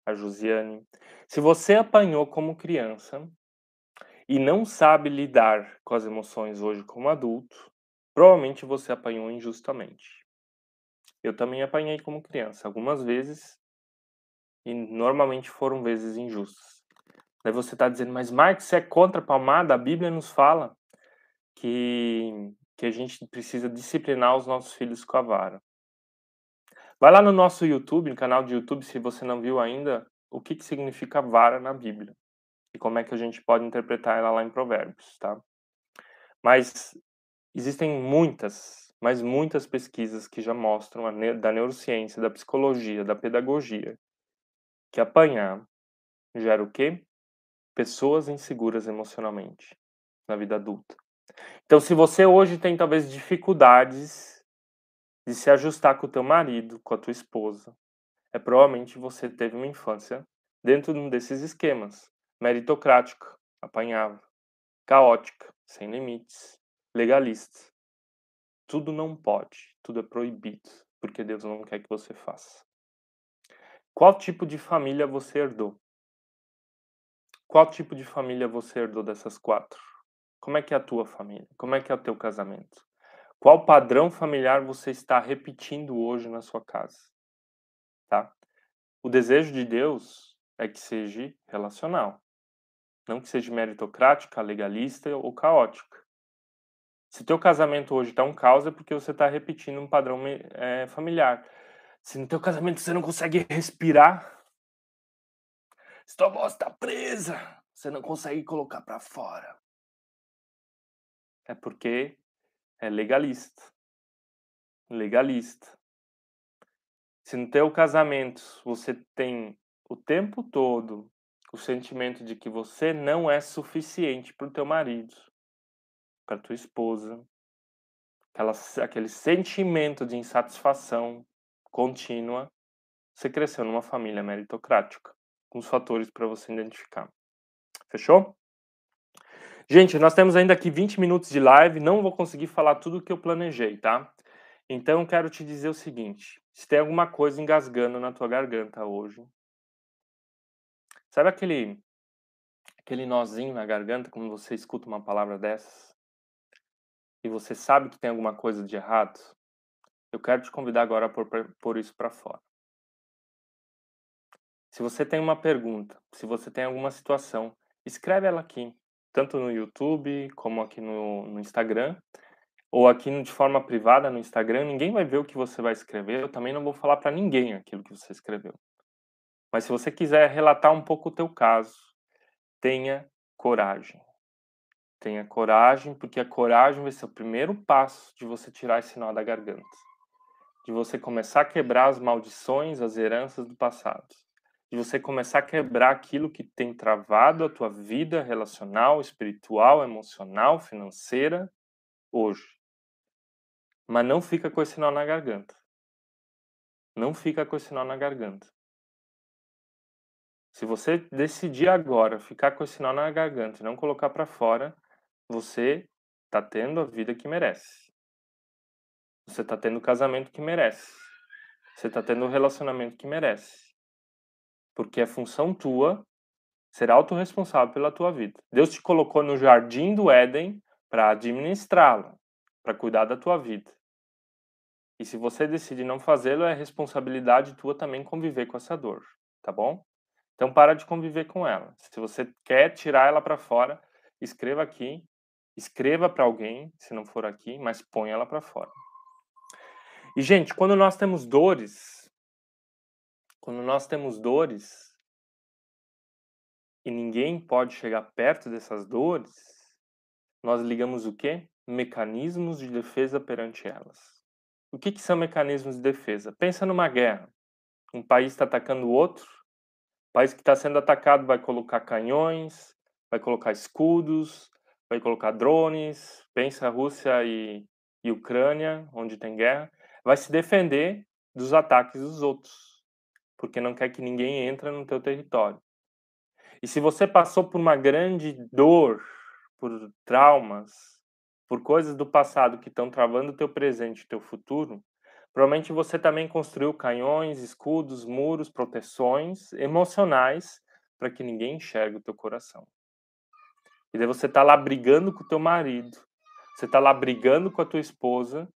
a Josiane. Se você apanhou como criança e não sabe lidar com as emoções hoje como adulto, provavelmente você apanhou injustamente. Eu também apanhei como criança, algumas vezes, e normalmente foram vezes injustas. Daí você está dizendo, mas você é contra a palmada? A Bíblia nos fala que, que a gente precisa disciplinar os nossos filhos com a vara. Vai lá no nosso YouTube, no canal de YouTube, se você não viu ainda, o que, que significa vara na Bíblia. E como é que a gente pode interpretar ela lá em Provérbios, tá? Mas existem muitas, mas muitas pesquisas que já mostram ne da neurociência, da psicologia, da pedagogia, que apanhar gera o quê? Pessoas inseguras emocionalmente na vida adulta. Então, se você hoje tem talvez dificuldades de se ajustar com o teu marido, com a tua esposa, é provavelmente você teve uma infância dentro de um desses esquemas. Meritocrática, apanhava. Caótica, sem limites. Legalista. Tudo não pode, tudo é proibido, porque Deus não quer que você faça. Qual tipo de família você herdou? Qual tipo de família você herdou dessas quatro? Como é que é a tua família? Como é que é o teu casamento? Qual padrão familiar você está repetindo hoje na sua casa? Tá? O desejo de Deus é que seja relacional, não que seja meritocrática, legalista ou caótica. Se teu casamento hoje está um caos é porque você está repetindo um padrão é, familiar. Se no teu casamento você não consegue respirar, se tua voz está presa, você não consegue colocar para fora. É porque é legalista. Legalista. Se no teu casamento você tem o tempo todo o sentimento de que você não é suficiente para o teu marido, para tua esposa, aquela, aquele sentimento de insatisfação contínua, você cresceu numa família meritocrática, com os fatores para você identificar. Fechou? Gente, nós temos ainda aqui 20 minutos de live, não vou conseguir falar tudo o que eu planejei, tá? Então, quero te dizer o seguinte: se tem alguma coisa engasgando na tua garganta hoje, sabe aquele aquele nozinho na garganta quando você escuta uma palavra dessas e você sabe que tem alguma coisa de errado? Eu quero te convidar agora a pôr, pôr isso para fora. Se você tem uma pergunta, se você tem alguma situação, escreve ela aqui tanto no YouTube como aqui no, no Instagram, ou aqui de forma privada no Instagram, ninguém vai ver o que você vai escrever, eu também não vou falar para ninguém aquilo que você escreveu. Mas se você quiser relatar um pouco o teu caso, tenha coragem. Tenha coragem, porque a coragem vai ser o primeiro passo de você tirar esse nó da garganta. De você começar a quebrar as maldições, as heranças do passado de você começar a quebrar aquilo que tem travado a tua vida relacional, espiritual, emocional, financeira hoje. Mas não fica com esse nó na garganta. Não fica com esse nó na garganta. Se você decidir agora ficar com esse nó na garganta e não colocar para fora, você está tendo a vida que merece. Você está tendo o casamento que merece. Você está tendo o relacionamento que merece porque é função tua ser autorresponsável pela tua vida. Deus te colocou no jardim do Éden para administrá-la, para cuidar da tua vida. E se você decidir não fazê-lo, é responsabilidade tua também conviver com essa dor, tá bom? Então para de conviver com ela. Se você quer tirar ela para fora, escreva aqui, escreva para alguém, se não for aqui, mas põe ela para fora. E gente, quando nós temos dores, quando nós temos dores e ninguém pode chegar perto dessas dores, nós ligamos o quê? Mecanismos de defesa perante elas. O que, que são mecanismos de defesa? Pensa numa guerra. Um país está atacando o outro. País que está sendo atacado vai colocar canhões, vai colocar escudos, vai colocar drones. Pensa Rússia e, e Ucrânia, onde tem guerra. Vai se defender dos ataques dos outros porque não quer que ninguém entre no teu território. E se você passou por uma grande dor, por traumas, por coisas do passado que estão travando o teu presente e teu futuro, Provavelmente você também construiu canhões, escudos, muros, proteções emocionais para que ninguém enxergue o teu coração. E daí você está lá brigando com o teu marido, você está lá brigando com a tua esposa,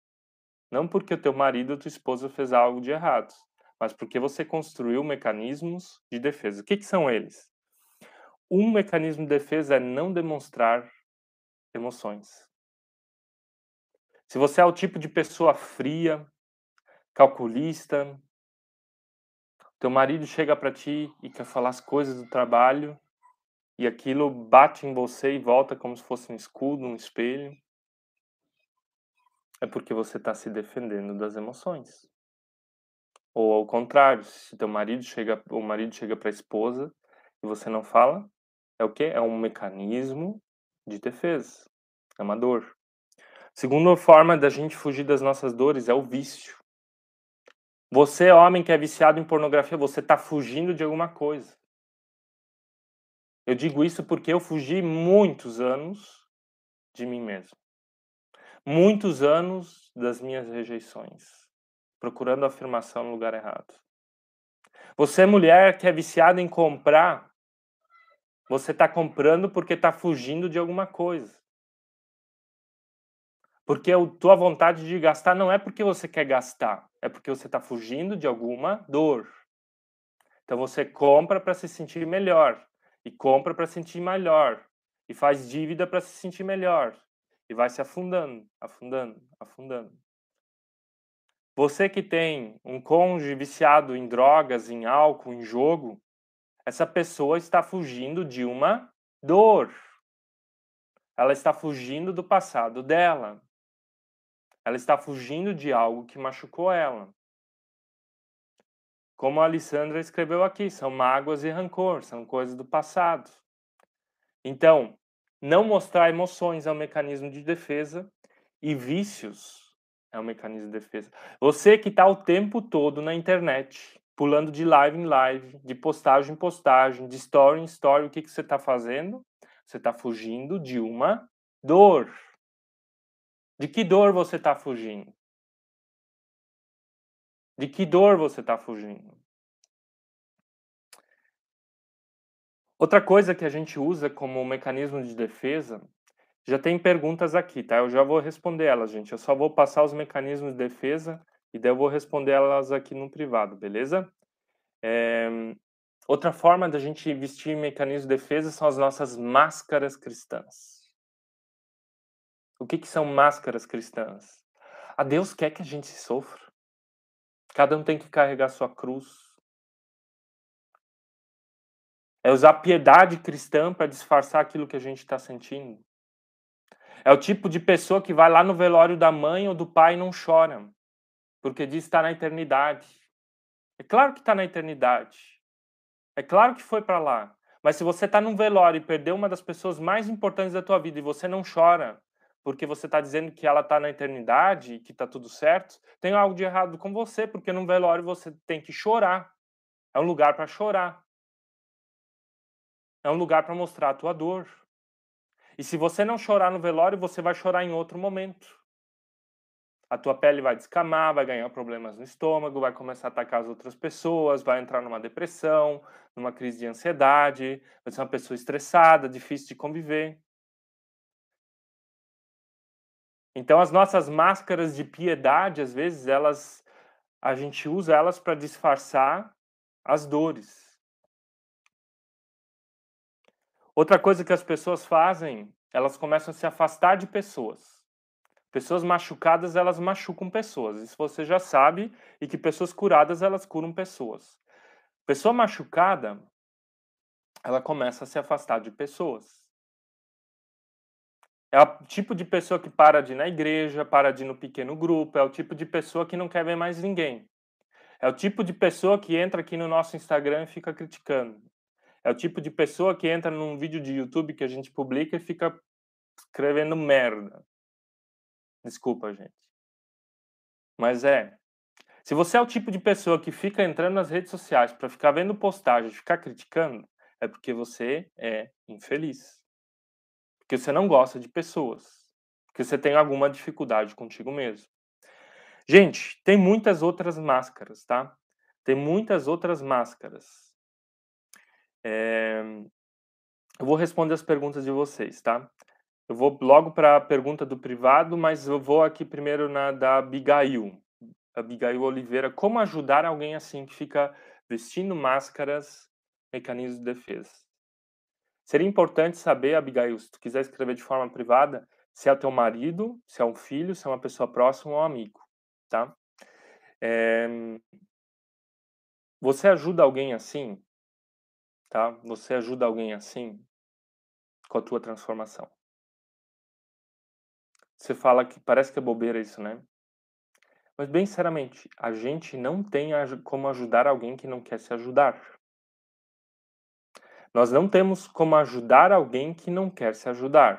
não porque o teu marido ou tua esposa fez algo de errado, mas porque você construiu mecanismos de defesa. O que, que são eles? Um mecanismo de defesa é não demonstrar emoções. Se você é o tipo de pessoa fria, calculista, teu marido chega para ti e quer falar as coisas do trabalho e aquilo bate em você e volta como se fosse um escudo, um espelho, é porque você está se defendendo das emoções. Ou ao contrário, se teu marido chega, o marido chega para a esposa e você não fala, é o que? É um mecanismo de defesa, é uma dor. Segunda forma da gente fugir das nossas dores é o vício. Você, homem que é viciado em pornografia, você está fugindo de alguma coisa. Eu digo isso porque eu fugi muitos anos de mim mesmo. Muitos anos das minhas rejeições procurando afirmação no lugar errado. Você, mulher que é viciada em comprar, você está comprando porque está fugindo de alguma coisa. Porque a tua vontade de gastar não é porque você quer gastar, é porque você está fugindo de alguma dor. Então você compra para se sentir melhor, e compra para se sentir melhor, e faz dívida para se sentir melhor, e vai se afundando, afundando, afundando. Você que tem um cônjuge viciado em drogas, em álcool, em jogo, essa pessoa está fugindo de uma dor. Ela está fugindo do passado dela. Ela está fugindo de algo que machucou ela. Como a Alessandra escreveu aqui, são mágoas e rancor, são coisas do passado. Então, não mostrar emoções é um mecanismo de defesa e vícios é um mecanismo de defesa. Você que está o tempo todo na internet, pulando de live em live, de postagem em postagem, de story em story, o que, que você está fazendo? Você está fugindo de uma dor. De que dor você está fugindo? De que dor você está fugindo? Outra coisa que a gente usa como mecanismo de defesa já tem perguntas aqui, tá? Eu já vou responder elas, gente. Eu só vou passar os mecanismos de defesa e daí eu vou responder elas aqui no privado, beleza? É... Outra forma da gente vestir mecanismos de defesa são as nossas máscaras cristãs. O que, que são máscaras cristãs? A Deus quer que a gente sofra. Cada um tem que carregar sua cruz. É usar piedade cristã para disfarçar aquilo que a gente está sentindo. É o tipo de pessoa que vai lá no velório da mãe ou do pai e não chora, porque diz que está na eternidade. É claro que está na eternidade. É claro que foi para lá. Mas se você está num velório e perdeu uma das pessoas mais importantes da tua vida e você não chora, porque você está dizendo que ela está na eternidade e que está tudo certo, tem algo de errado com você, porque num velório você tem que chorar. É um lugar para chorar. É um lugar para mostrar a tua dor. E se você não chorar no velório, você vai chorar em outro momento. A tua pele vai descamar, vai ganhar problemas no estômago, vai começar a atacar as outras pessoas, vai entrar numa depressão, numa crise de ansiedade, vai ser uma pessoa estressada, difícil de conviver. Então as nossas máscaras de piedade, às vezes, elas a gente usa elas para disfarçar as dores. Outra coisa que as pessoas fazem, elas começam a se afastar de pessoas. Pessoas machucadas, elas machucam pessoas. Isso você já sabe. E que pessoas curadas, elas curam pessoas. Pessoa machucada, ela começa a se afastar de pessoas. É o tipo de pessoa que para de ir na igreja, para de ir no pequeno grupo, é o tipo de pessoa que não quer ver mais ninguém. É o tipo de pessoa que entra aqui no nosso Instagram e fica criticando. É o tipo de pessoa que entra num vídeo de YouTube que a gente publica e fica escrevendo merda. Desculpa, gente. Mas é. Se você é o tipo de pessoa que fica entrando nas redes sociais para ficar vendo postagens, ficar criticando, é porque você é infeliz. Porque você não gosta de pessoas. Porque você tem alguma dificuldade contigo mesmo. Gente, tem muitas outras máscaras, tá? Tem muitas outras máscaras. Eh, eu vou responder as perguntas de vocês, tá? Eu vou logo para a pergunta do privado, mas eu vou aqui primeiro na da Abigail. Abigail Oliveira, como ajudar alguém assim que fica vestindo máscaras, mecanismos de defesa? Seria importante saber, Abigail, se tu quiser escrever de forma privada, se é teu marido, se é um filho, se é uma pessoa próxima ou um amigo, tá? Eh, você ajuda alguém assim? Tá? Você ajuda alguém assim? Com a tua transformação. Você fala que parece que é bobeira isso, né? Mas bem sinceramente, a gente não tem como ajudar alguém que não quer se ajudar. Nós não temos como ajudar alguém que não quer se ajudar.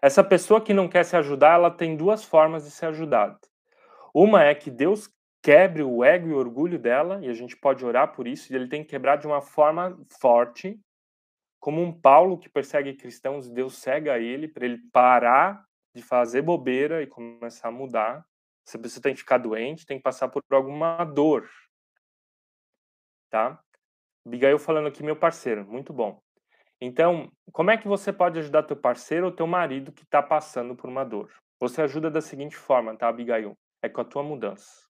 Essa pessoa que não quer se ajudar, ela tem duas formas de ser ajudada. Uma é que Deus quebre o ego e o orgulho dela, e a gente pode orar por isso, e ele tem que quebrar de uma forma forte, como um Paulo que persegue cristãos, Deus cega ele para ele parar de fazer bobeira e começar a mudar. Se a pessoa tem que ficar doente, tem que passar por alguma dor. Tá? Abigail falando aqui, meu parceiro, muito bom. Então, como é que você pode ajudar teu parceiro ou teu marido que está passando por uma dor? Você ajuda da seguinte forma, tá, Abigail? É com a tua mudança.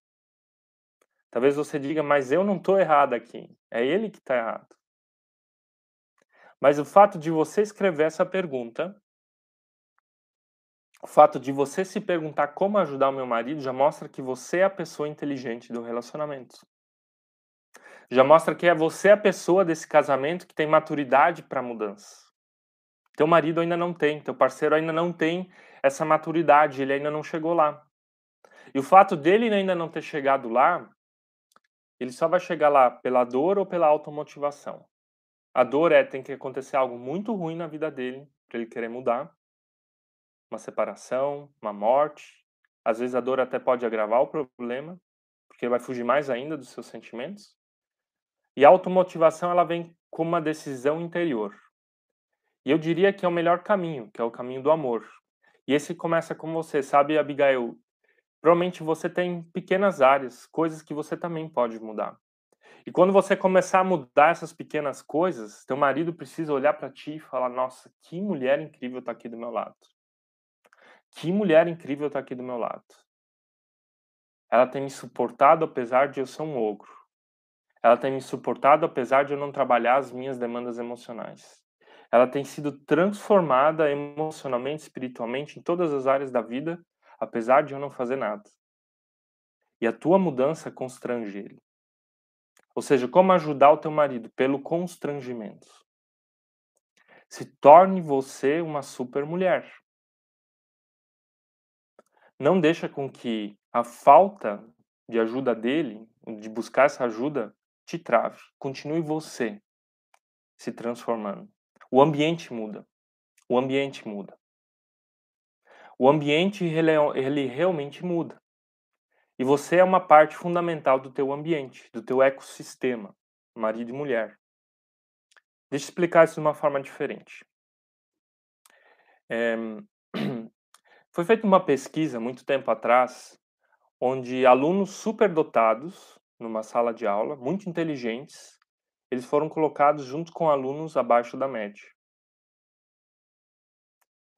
Talvez você diga, mas eu não estou errado aqui. É ele que está errado. Mas o fato de você escrever essa pergunta, o fato de você se perguntar como ajudar o meu marido, já mostra que você é a pessoa inteligente do relacionamento. Já mostra que é você a pessoa desse casamento que tem maturidade para mudança. Teu marido ainda não tem, teu parceiro ainda não tem essa maturidade, ele ainda não chegou lá. E o fato dele ainda não ter chegado lá, ele só vai chegar lá pela dor ou pela automotivação. A dor é tem que acontecer algo muito ruim na vida dele para ele querer mudar. Uma separação, uma morte. Às vezes a dor até pode agravar o problema, porque ele vai fugir mais ainda dos seus sentimentos. E a automotivação ela vem com uma decisão interior. E eu diria que é o melhor caminho, que é o caminho do amor. E esse começa com você, sabe, Abigail? Provavelmente você tem pequenas áreas, coisas que você também pode mudar. E quando você começar a mudar essas pequenas coisas, teu marido precisa olhar para ti e falar: "Nossa, que mulher incrível tá aqui do meu lado. Que mulher incrível tá aqui do meu lado. Ela tem me suportado apesar de eu ser um ogro. Ela tem me suportado apesar de eu não trabalhar as minhas demandas emocionais. Ela tem sido transformada emocionalmente, espiritualmente, em todas as áreas da vida, apesar de eu não fazer nada. E a tua mudança constrange ele. Ou seja, como ajudar o teu marido? Pelo constrangimento. Se torne você uma super mulher. Não deixa com que a falta de ajuda dele, de buscar essa ajuda, te trave. Continue você se transformando. O ambiente muda. O ambiente muda. O ambiente ele, é ele realmente muda. E você é uma parte fundamental do teu ambiente, do teu ecossistema, marido e mulher. Deixa eu explicar isso de uma forma diferente. É, foi feita uma pesquisa muito tempo atrás, onde alunos superdotados numa sala de aula, muito inteligentes, eles foram colocados junto com alunos abaixo da média.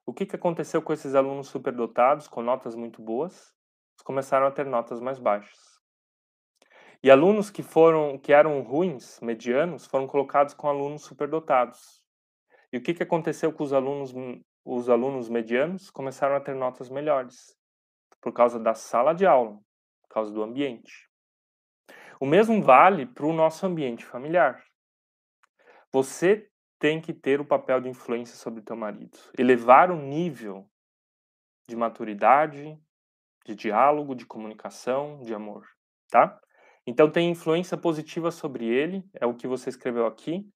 O que, que aconteceu com esses alunos superdotados, com notas muito boas? Eles começaram a ter notas mais baixas. E alunos que foram, que eram ruins, medianos, foram colocados com alunos superdotados. E o que, que aconteceu com os alunos, os alunos medianos? Começaram a ter notas melhores, por causa da sala de aula, por causa do ambiente. O mesmo vale para o nosso ambiente familiar. Você tem que ter o papel de influência sobre o teu marido, elevar o nível de maturidade, de diálogo, de comunicação, de amor, tá? Então tem influência positiva sobre ele, é o que você escreveu aqui.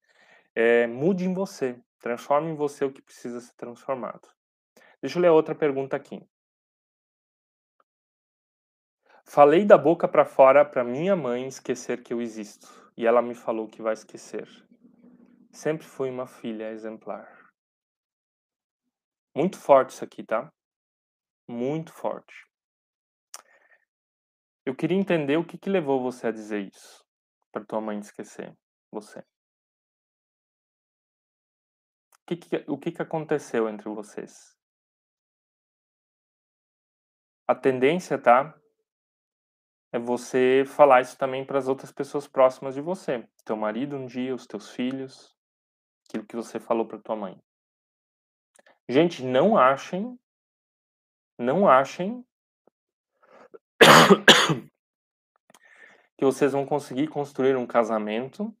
É, mude em você, transforme em você o que precisa ser transformado. Deixa eu ler outra pergunta aqui. Falei da boca para fora para minha mãe esquecer que eu existo, e ela me falou que vai esquecer. Sempre fui uma filha exemplar. Muito forte isso aqui, tá? Muito forte. Eu queria entender o que que levou você a dizer isso, pra tua mãe esquecer você. Que que o que que aconteceu entre vocês? A tendência, tá, é você falar isso também para as outras pessoas próximas de você, teu marido um dia, os teus filhos, aquilo que você falou para tua mãe. Gente, não achem não achem que vocês vão conseguir construir um casamento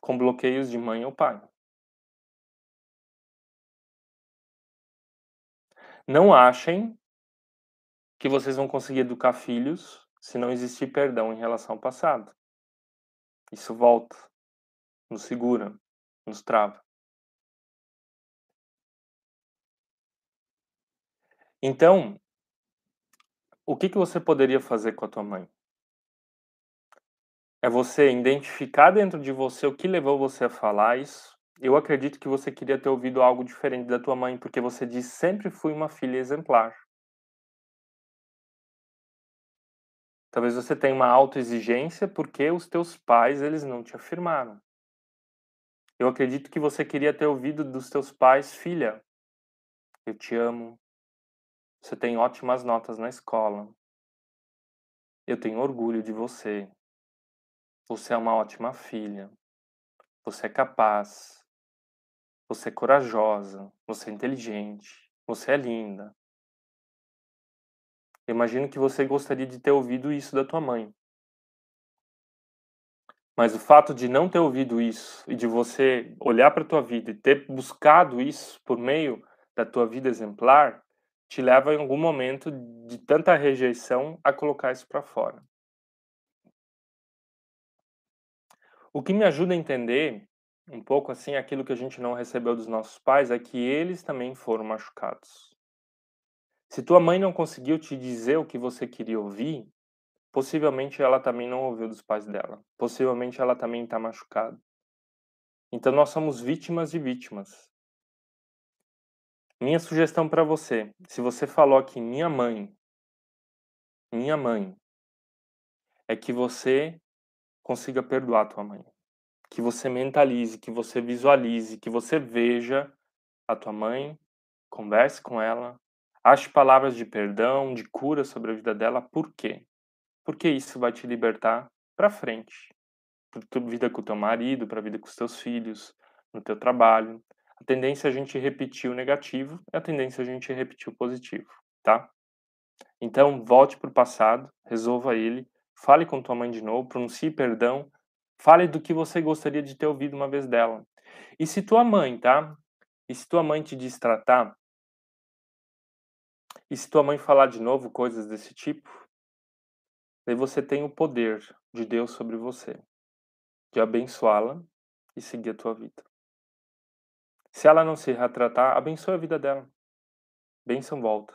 com bloqueios de mãe ou pai. Não achem que vocês vão conseguir educar filhos se não existir perdão em relação ao passado. Isso volta, nos segura, nos trava. Então, o que que você poderia fazer com a tua mãe? É você identificar dentro de você o que levou você a falar isso. Eu acredito que você queria ter ouvido algo diferente da tua mãe, porque você diz: "Sempre fui uma filha exemplar". Talvez você tenha uma autoexigência, porque os teus pais, eles não te afirmaram. Eu acredito que você queria ter ouvido dos teus pais: "Filha, eu te amo. Você tem ótimas notas na escola. Eu tenho orgulho de você. Você é uma ótima filha. Você é capaz. Você é corajosa. Você é inteligente. Você é linda". Imagino que você gostaria de ter ouvido isso da tua mãe. Mas o fato de não ter ouvido isso e de você olhar para tua vida e ter buscado isso por meio da tua vida exemplar, te leva em algum momento de tanta rejeição a colocar isso para fora. O que me ajuda a entender um pouco assim aquilo que a gente não recebeu dos nossos pais é que eles também foram machucados. Se tua mãe não conseguiu te dizer o que você queria ouvir, possivelmente ela também não ouviu dos pais dela. Possivelmente ela também está machucada. Então nós somos vítimas de vítimas. Minha sugestão para você, se você falou aqui minha mãe, minha mãe, é que você consiga perdoar tua mãe. Que você mentalize, que você visualize, que você veja a tua mãe, converse com ela, ache palavras de perdão, de cura sobre a vida dela. Por quê? Porque isso vai te libertar para frente. Para tua vida com o teu marido, para a vida com os teus filhos, no teu trabalho. A tendência é a gente repetir o negativo, a tendência é a gente repetir o positivo, tá? Então, volte para o passado, resolva ele, fale com tua mãe de novo, pronuncie perdão, fale do que você gostaria de ter ouvido uma vez dela. E se tua mãe, tá? E se tua mãe te distratar, e se tua mãe falar de novo coisas desse tipo, daí você tem o poder de Deus sobre você, de abençoá-la e seguir a tua vida. Se ela não se retratar, abençoe a vida dela. Bênção volta.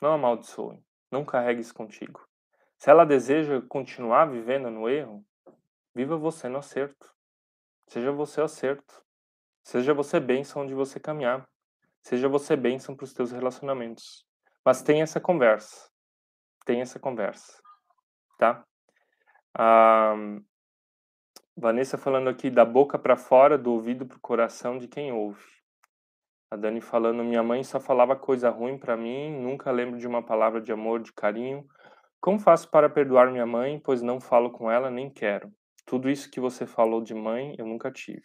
Não amaldiçoe. Não carregue isso contigo. Se ela deseja continuar vivendo no erro, viva você no acerto. Seja você acerto. Seja você bênção onde você caminhar. Seja você bênção para os teus relacionamentos. Mas tem essa conversa. Tem essa conversa. Tá? Ah, Vanessa falando aqui da boca para fora, do ouvido para o coração de quem ouve. A Dani falando, minha mãe só falava coisa ruim para mim, nunca lembro de uma palavra de amor, de carinho. Como faço para perdoar minha mãe, pois não falo com ela, nem quero. Tudo isso que você falou de mãe, eu nunca tive.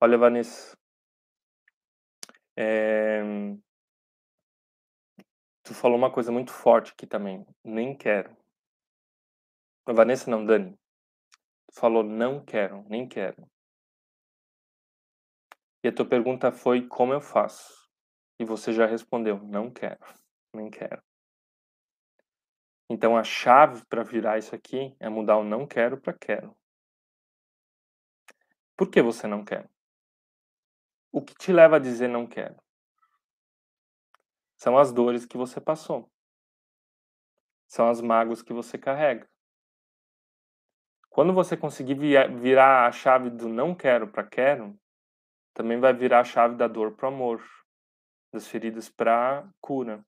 Olha, Vanessa, é... tu falou uma coisa muito forte aqui também. Nem quero. Vanessa não, Dani. Falou não quero, nem quero. E a tua pergunta foi como eu faço? E você já respondeu não quero, nem quero. Então a chave para virar isso aqui é mudar o não quero para quero. Por que você não quer? O que te leva a dizer não quero? São as dores que você passou. São as mágoas que você carrega. Quando você conseguir virar a chave do não quero para quero, também vai virar a chave da dor para amor, das feridas para cura.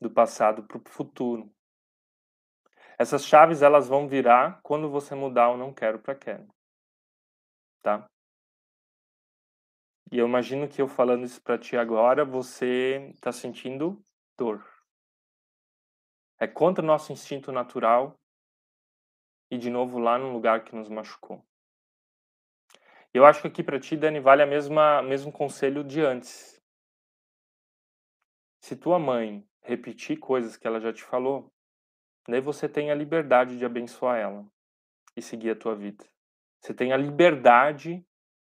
do passado para o futuro. Essas chaves elas vão virar quando você mudar o não quero para quero. Tá? E eu imagino que eu falando isso para ti agora, você está sentindo dor. É contra o nosso instinto natural e de novo lá no lugar que nos machucou. Eu acho que aqui para ti, Dani, vale a mesma mesmo conselho de antes. Se tua mãe repetir coisas que ela já te falou, daí você tem a liberdade de abençoar ela e seguir a tua vida. Você tem a liberdade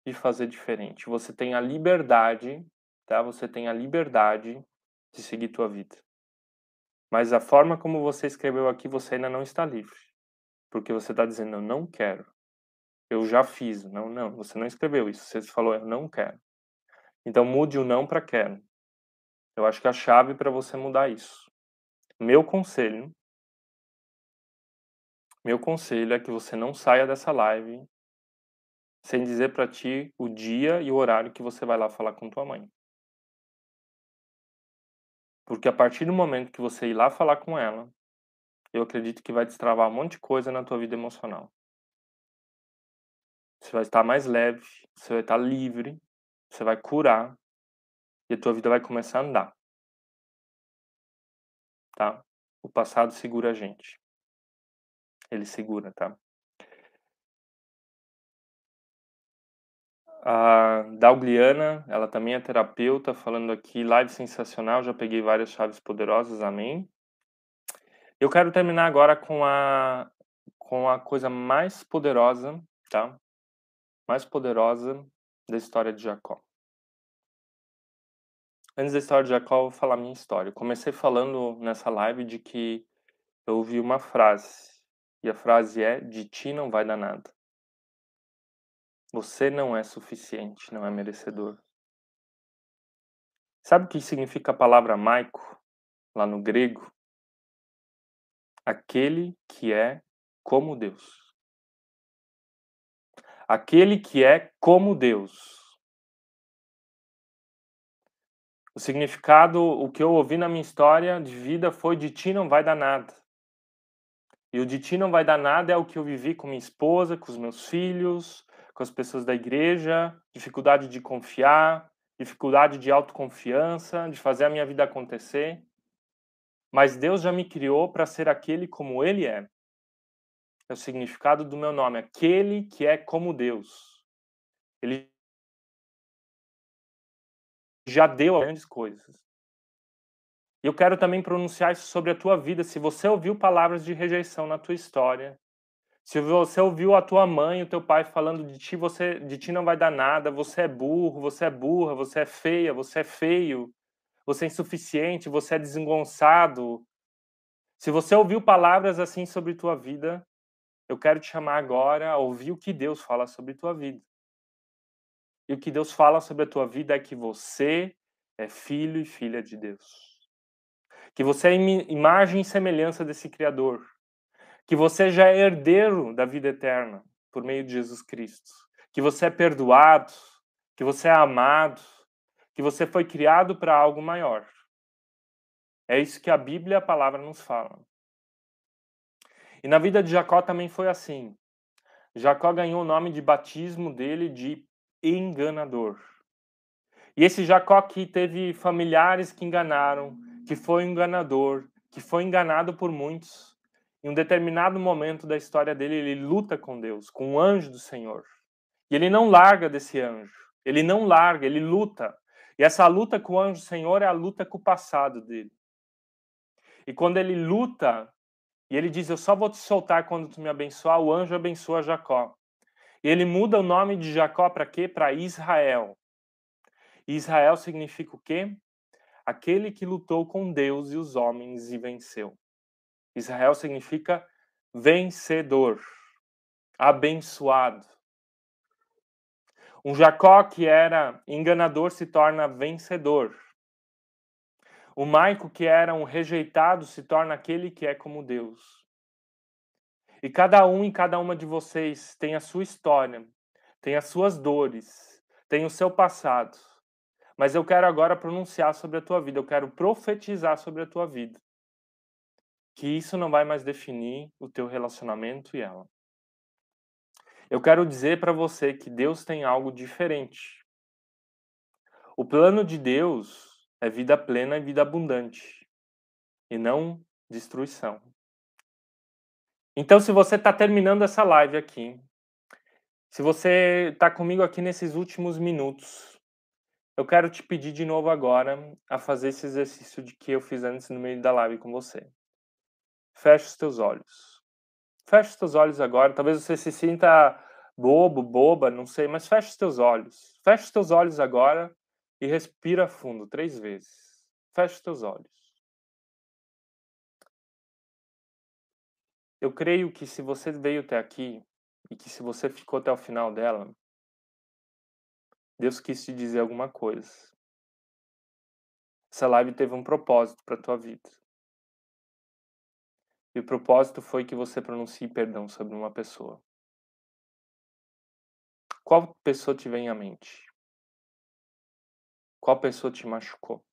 de fazer diferente. Você tem a liberdade, tá? Você tem a liberdade de seguir tua vida. Mas a forma como você escreveu aqui, você ainda não está livre. Porque você está dizendo, eu não quero. Eu já fiz. Não, não, você não escreveu isso. Você falou, eu não quero. Então mude o não para quero. Eu acho que a chave para você mudar isso. Meu conselho, meu conselho é que você não saia dessa live sem dizer para ti o dia e o horário que você vai lá falar com tua mãe. Porque a partir do momento que você ir lá falar com ela, eu acredito que vai destravar um monte de coisa na tua vida emocional. Você vai estar mais leve, você vai estar livre, você vai curar e a tua vida vai começar a andar. Tá? O passado segura a gente. Ele segura, tá? A Daugliana, ela também é terapeuta, falando aqui, live sensacional, já peguei várias chaves poderosas, amém. Eu quero terminar agora com a, com a coisa mais poderosa, tá? Mais poderosa da história de Jacó. Antes da história de Jacó, eu vou falar a minha história. Eu comecei falando nessa live de que eu ouvi uma frase, e a frase é: De ti não vai dar nada. Você não é suficiente, não é merecedor. Sabe o que significa a palavra maico, lá no grego? Aquele que é como Deus. Aquele que é como Deus. O significado, o que eu ouvi na minha história de vida foi: de ti não vai dar nada. E o de ti não vai dar nada é o que eu vivi com minha esposa, com os meus filhos, com as pessoas da igreja, dificuldade de confiar, dificuldade de autoconfiança, de fazer a minha vida acontecer. Mas Deus já me criou para ser aquele como Ele é. É o significado do meu nome, aquele que é como Deus. Ele já deu grandes coisas. E eu quero também pronunciar isso sobre a tua vida. Se você ouviu palavras de rejeição na tua história, se você ouviu a tua mãe, o teu pai falando de ti, você de ti não vai dar nada, você é burro, você é burra, você é feia, você é feio, você é insuficiente, você é desengonçado. Se você ouviu palavras assim sobre tua vida, eu quero te chamar agora a ouvir o que Deus fala sobre tua vida. E o que Deus fala sobre a tua vida é que você é filho e filha de Deus. Que você é imagem e semelhança desse Criador. Que você já é herdeiro da vida eterna por meio de Jesus Cristo. Que você é perdoado, que você é amado, que você foi criado para algo maior. É isso que a Bíblia e a palavra nos falam. E na vida de Jacó também foi assim. Jacó ganhou o nome de batismo dele de enganador. E esse Jacó que teve familiares que enganaram, que foi enganador, que foi enganado por muitos, em um determinado momento da história dele, ele luta com Deus, com o anjo do Senhor. E ele não larga desse anjo. Ele não larga, ele luta. E essa luta com o anjo do Senhor é a luta com o passado dele. E quando ele luta, e ele diz: Eu só vou te soltar quando tu me abençoar, o anjo abençoa Jacó. E ele muda o nome de Jacó para quê? Para Israel. E Israel significa o quê? Aquele que lutou com Deus e os homens e venceu. Israel significa vencedor, abençoado. Um Jacó que era enganador se torna vencedor. O Maico que era um rejeitado se torna aquele que é como Deus. E cada um e cada uma de vocês tem a sua história, tem as suas dores, tem o seu passado. Mas eu quero agora pronunciar sobre a tua vida, eu quero profetizar sobre a tua vida. Que isso não vai mais definir o teu relacionamento e ela. Eu quero dizer para você que Deus tem algo diferente. O plano de Deus é vida plena e vida abundante, e não destruição. Então, se você está terminando essa live aqui, se você está comigo aqui nesses últimos minutos, eu quero te pedir de novo agora a fazer esse exercício de que eu fiz antes no meio da live com você. Feche os teus olhos. Feche os teus olhos agora. Talvez você se sinta bobo, boba, não sei, mas feche os teus olhos. Feche os teus olhos agora e respira fundo três vezes. Feche os teus olhos. Eu creio que se você veio até aqui e que se você ficou até o final dela, Deus quis te dizer alguma coisa. Essa live teve um propósito para tua vida. E o propósito foi que você pronuncie perdão sobre uma pessoa. Qual pessoa te vem à mente? Qual pessoa te machucou?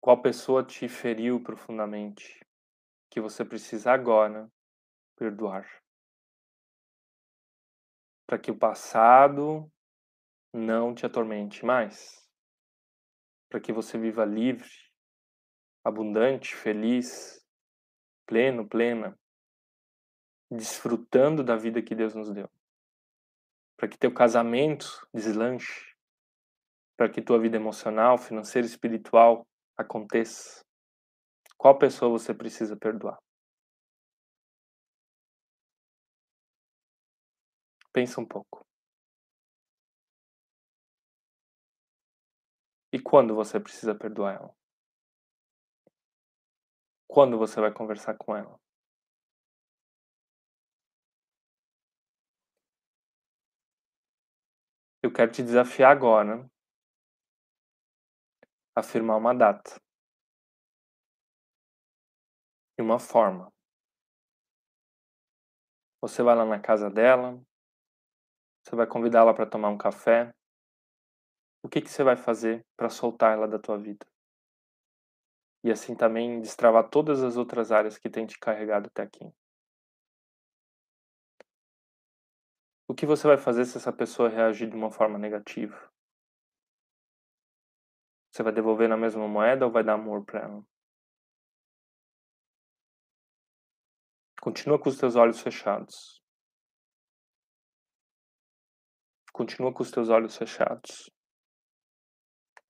Qual pessoa te feriu profundamente que você precisa agora perdoar? Para que o passado não te atormente mais. Para que você viva livre abundante, feliz, pleno, plena, desfrutando da vida que Deus nos deu. Para que teu casamento deslanche, para que tua vida emocional, financeira espiritual aconteça. Qual pessoa você precisa perdoar? Pensa um pouco. E quando você precisa perdoar ela? Quando você vai conversar com ela? Eu quero te desafiar agora a afirmar uma data e uma forma. Você vai lá na casa dela, você vai convidá-la para tomar um café. O que, que você vai fazer para soltar ela da tua vida? E assim também destravar todas as outras áreas que tem te carregado até aqui. O que você vai fazer se essa pessoa reagir de uma forma negativa? Você vai devolver na mesma moeda ou vai dar amor para ela? Continua com os teus olhos fechados. Continua com os teus olhos fechados.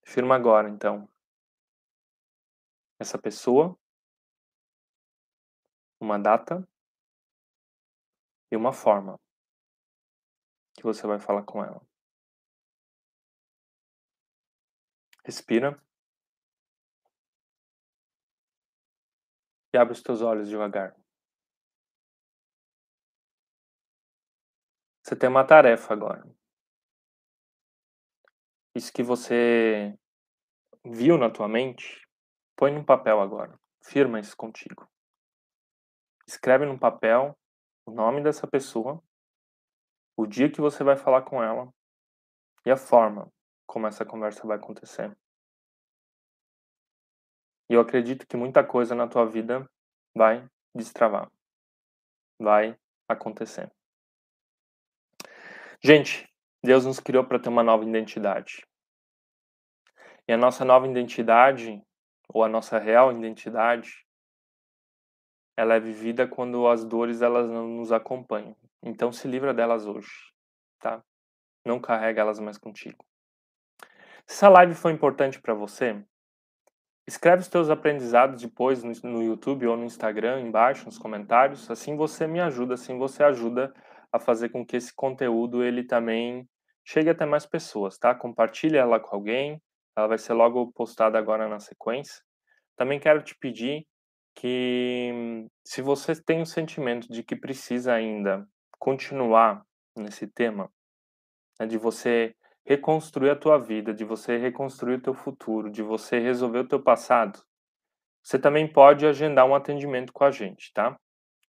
Firma agora, então essa pessoa, uma data e uma forma que você vai falar com ela. Respira. E abre os teus olhos devagar. Você tem uma tarefa agora. Isso que você viu na tua mente, Põe num papel agora. Firma isso contigo. Escreve num papel o nome dessa pessoa, o dia que você vai falar com ela e a forma como essa conversa vai acontecer. E eu acredito que muita coisa na tua vida vai destravar. Vai acontecer. Gente, Deus nos criou para ter uma nova identidade. E a nossa nova identidade ou a nossa real identidade, ela é vivida quando as dores elas não nos acompanham. Então se livra delas hoje, tá? Não carrega elas mais contigo. Se essa live foi importante para você, escreve os teus aprendizados depois no, no YouTube ou no Instagram embaixo nos comentários. Assim você me ajuda, assim você ajuda a fazer com que esse conteúdo ele também chegue até mais pessoas, tá? Compartilha ela com alguém, ela vai ser logo postada agora na sequência. Também quero te pedir que, se você tem o sentimento de que precisa ainda continuar nesse tema, né, de você reconstruir a tua vida, de você reconstruir o teu futuro, de você resolver o teu passado, você também pode agendar um atendimento com a gente, tá?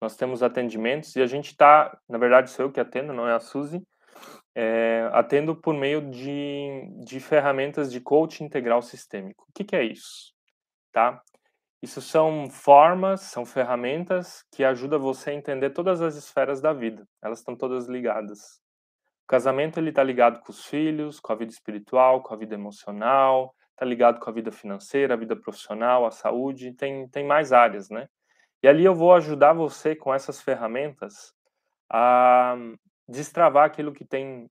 Nós temos atendimentos e a gente está, na verdade sou eu que atendo, não é a Suzy, é, atendo por meio de, de ferramentas de coaching integral sistêmico. O que, que é isso? Tá? Isso são formas, são ferramentas que ajudam você a entender todas as esferas da vida. Elas estão todas ligadas. O casamento ele está ligado com os filhos, com a vida espiritual, com a vida emocional, está ligado com a vida financeira, a vida profissional, a saúde, tem, tem mais áreas, né? E ali eu vou ajudar você com essas ferramentas a destravar aquilo que tem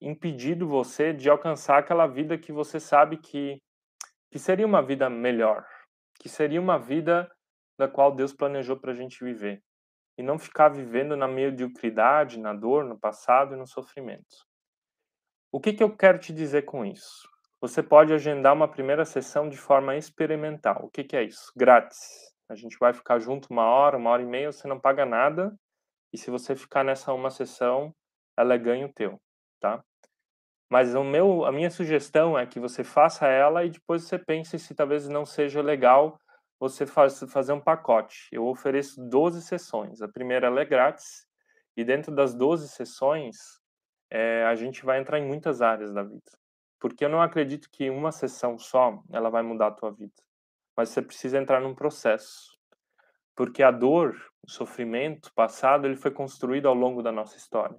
impedido você de alcançar aquela vida que você sabe que, que seria uma vida melhor, que seria uma vida da qual Deus planejou para a gente viver. E não ficar vivendo na mediocridade, na dor, no passado e no sofrimento. O que, que eu quero te dizer com isso? Você pode agendar uma primeira sessão de forma experimental. O que, que é isso? Grátis. A gente vai ficar junto uma hora, uma hora e meia, você não paga nada. E se você ficar nessa uma sessão, ela é ganho teu, tá? Mas o meu, a minha sugestão é que você faça ela e depois você pense se talvez não seja legal você faz, fazer um pacote. Eu ofereço 12 sessões. A primeira é grátis e dentro das 12 sessões é, a gente vai entrar em muitas áreas da vida. Porque eu não acredito que uma sessão só ela vai mudar a tua vida. Mas você precisa entrar num processo. Porque a dor, o sofrimento passado, ele foi construído ao longo da nossa história.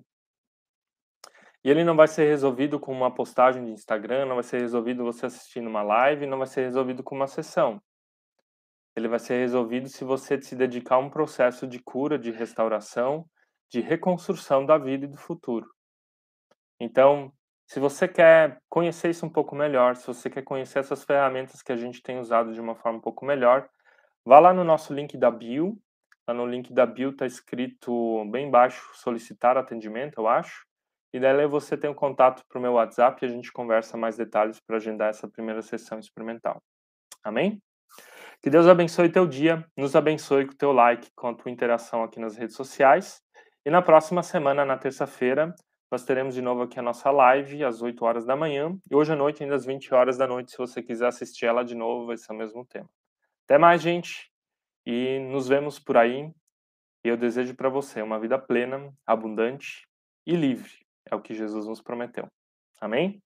E ele não vai ser resolvido com uma postagem de Instagram, não vai ser resolvido você assistindo uma live, não vai ser resolvido com uma sessão. Ele vai ser resolvido se você se dedicar a um processo de cura, de restauração, de reconstrução da vida e do futuro. Então, se você quer conhecer isso um pouco melhor, se você quer conhecer essas ferramentas que a gente tem usado de uma forma um pouco melhor, vá lá no nosso link da bio. Lá no link da bio está escrito bem embaixo solicitar atendimento, eu acho. E daí você tem o um contato para o meu WhatsApp e a gente conversa mais detalhes para agendar essa primeira sessão experimental. Amém? Que Deus abençoe teu dia, nos abençoe com teu like, com a tua interação aqui nas redes sociais. E na próxima semana, na terça-feira, nós teremos de novo aqui a nossa live às 8 horas da manhã. E hoje à noite, ainda às 20 horas da noite, se você quiser assistir ela de novo, vai ser o mesmo tema. Até mais, gente. E nos vemos por aí. Eu desejo para você uma vida plena, abundante e livre. É o que Jesus nos prometeu. Amém?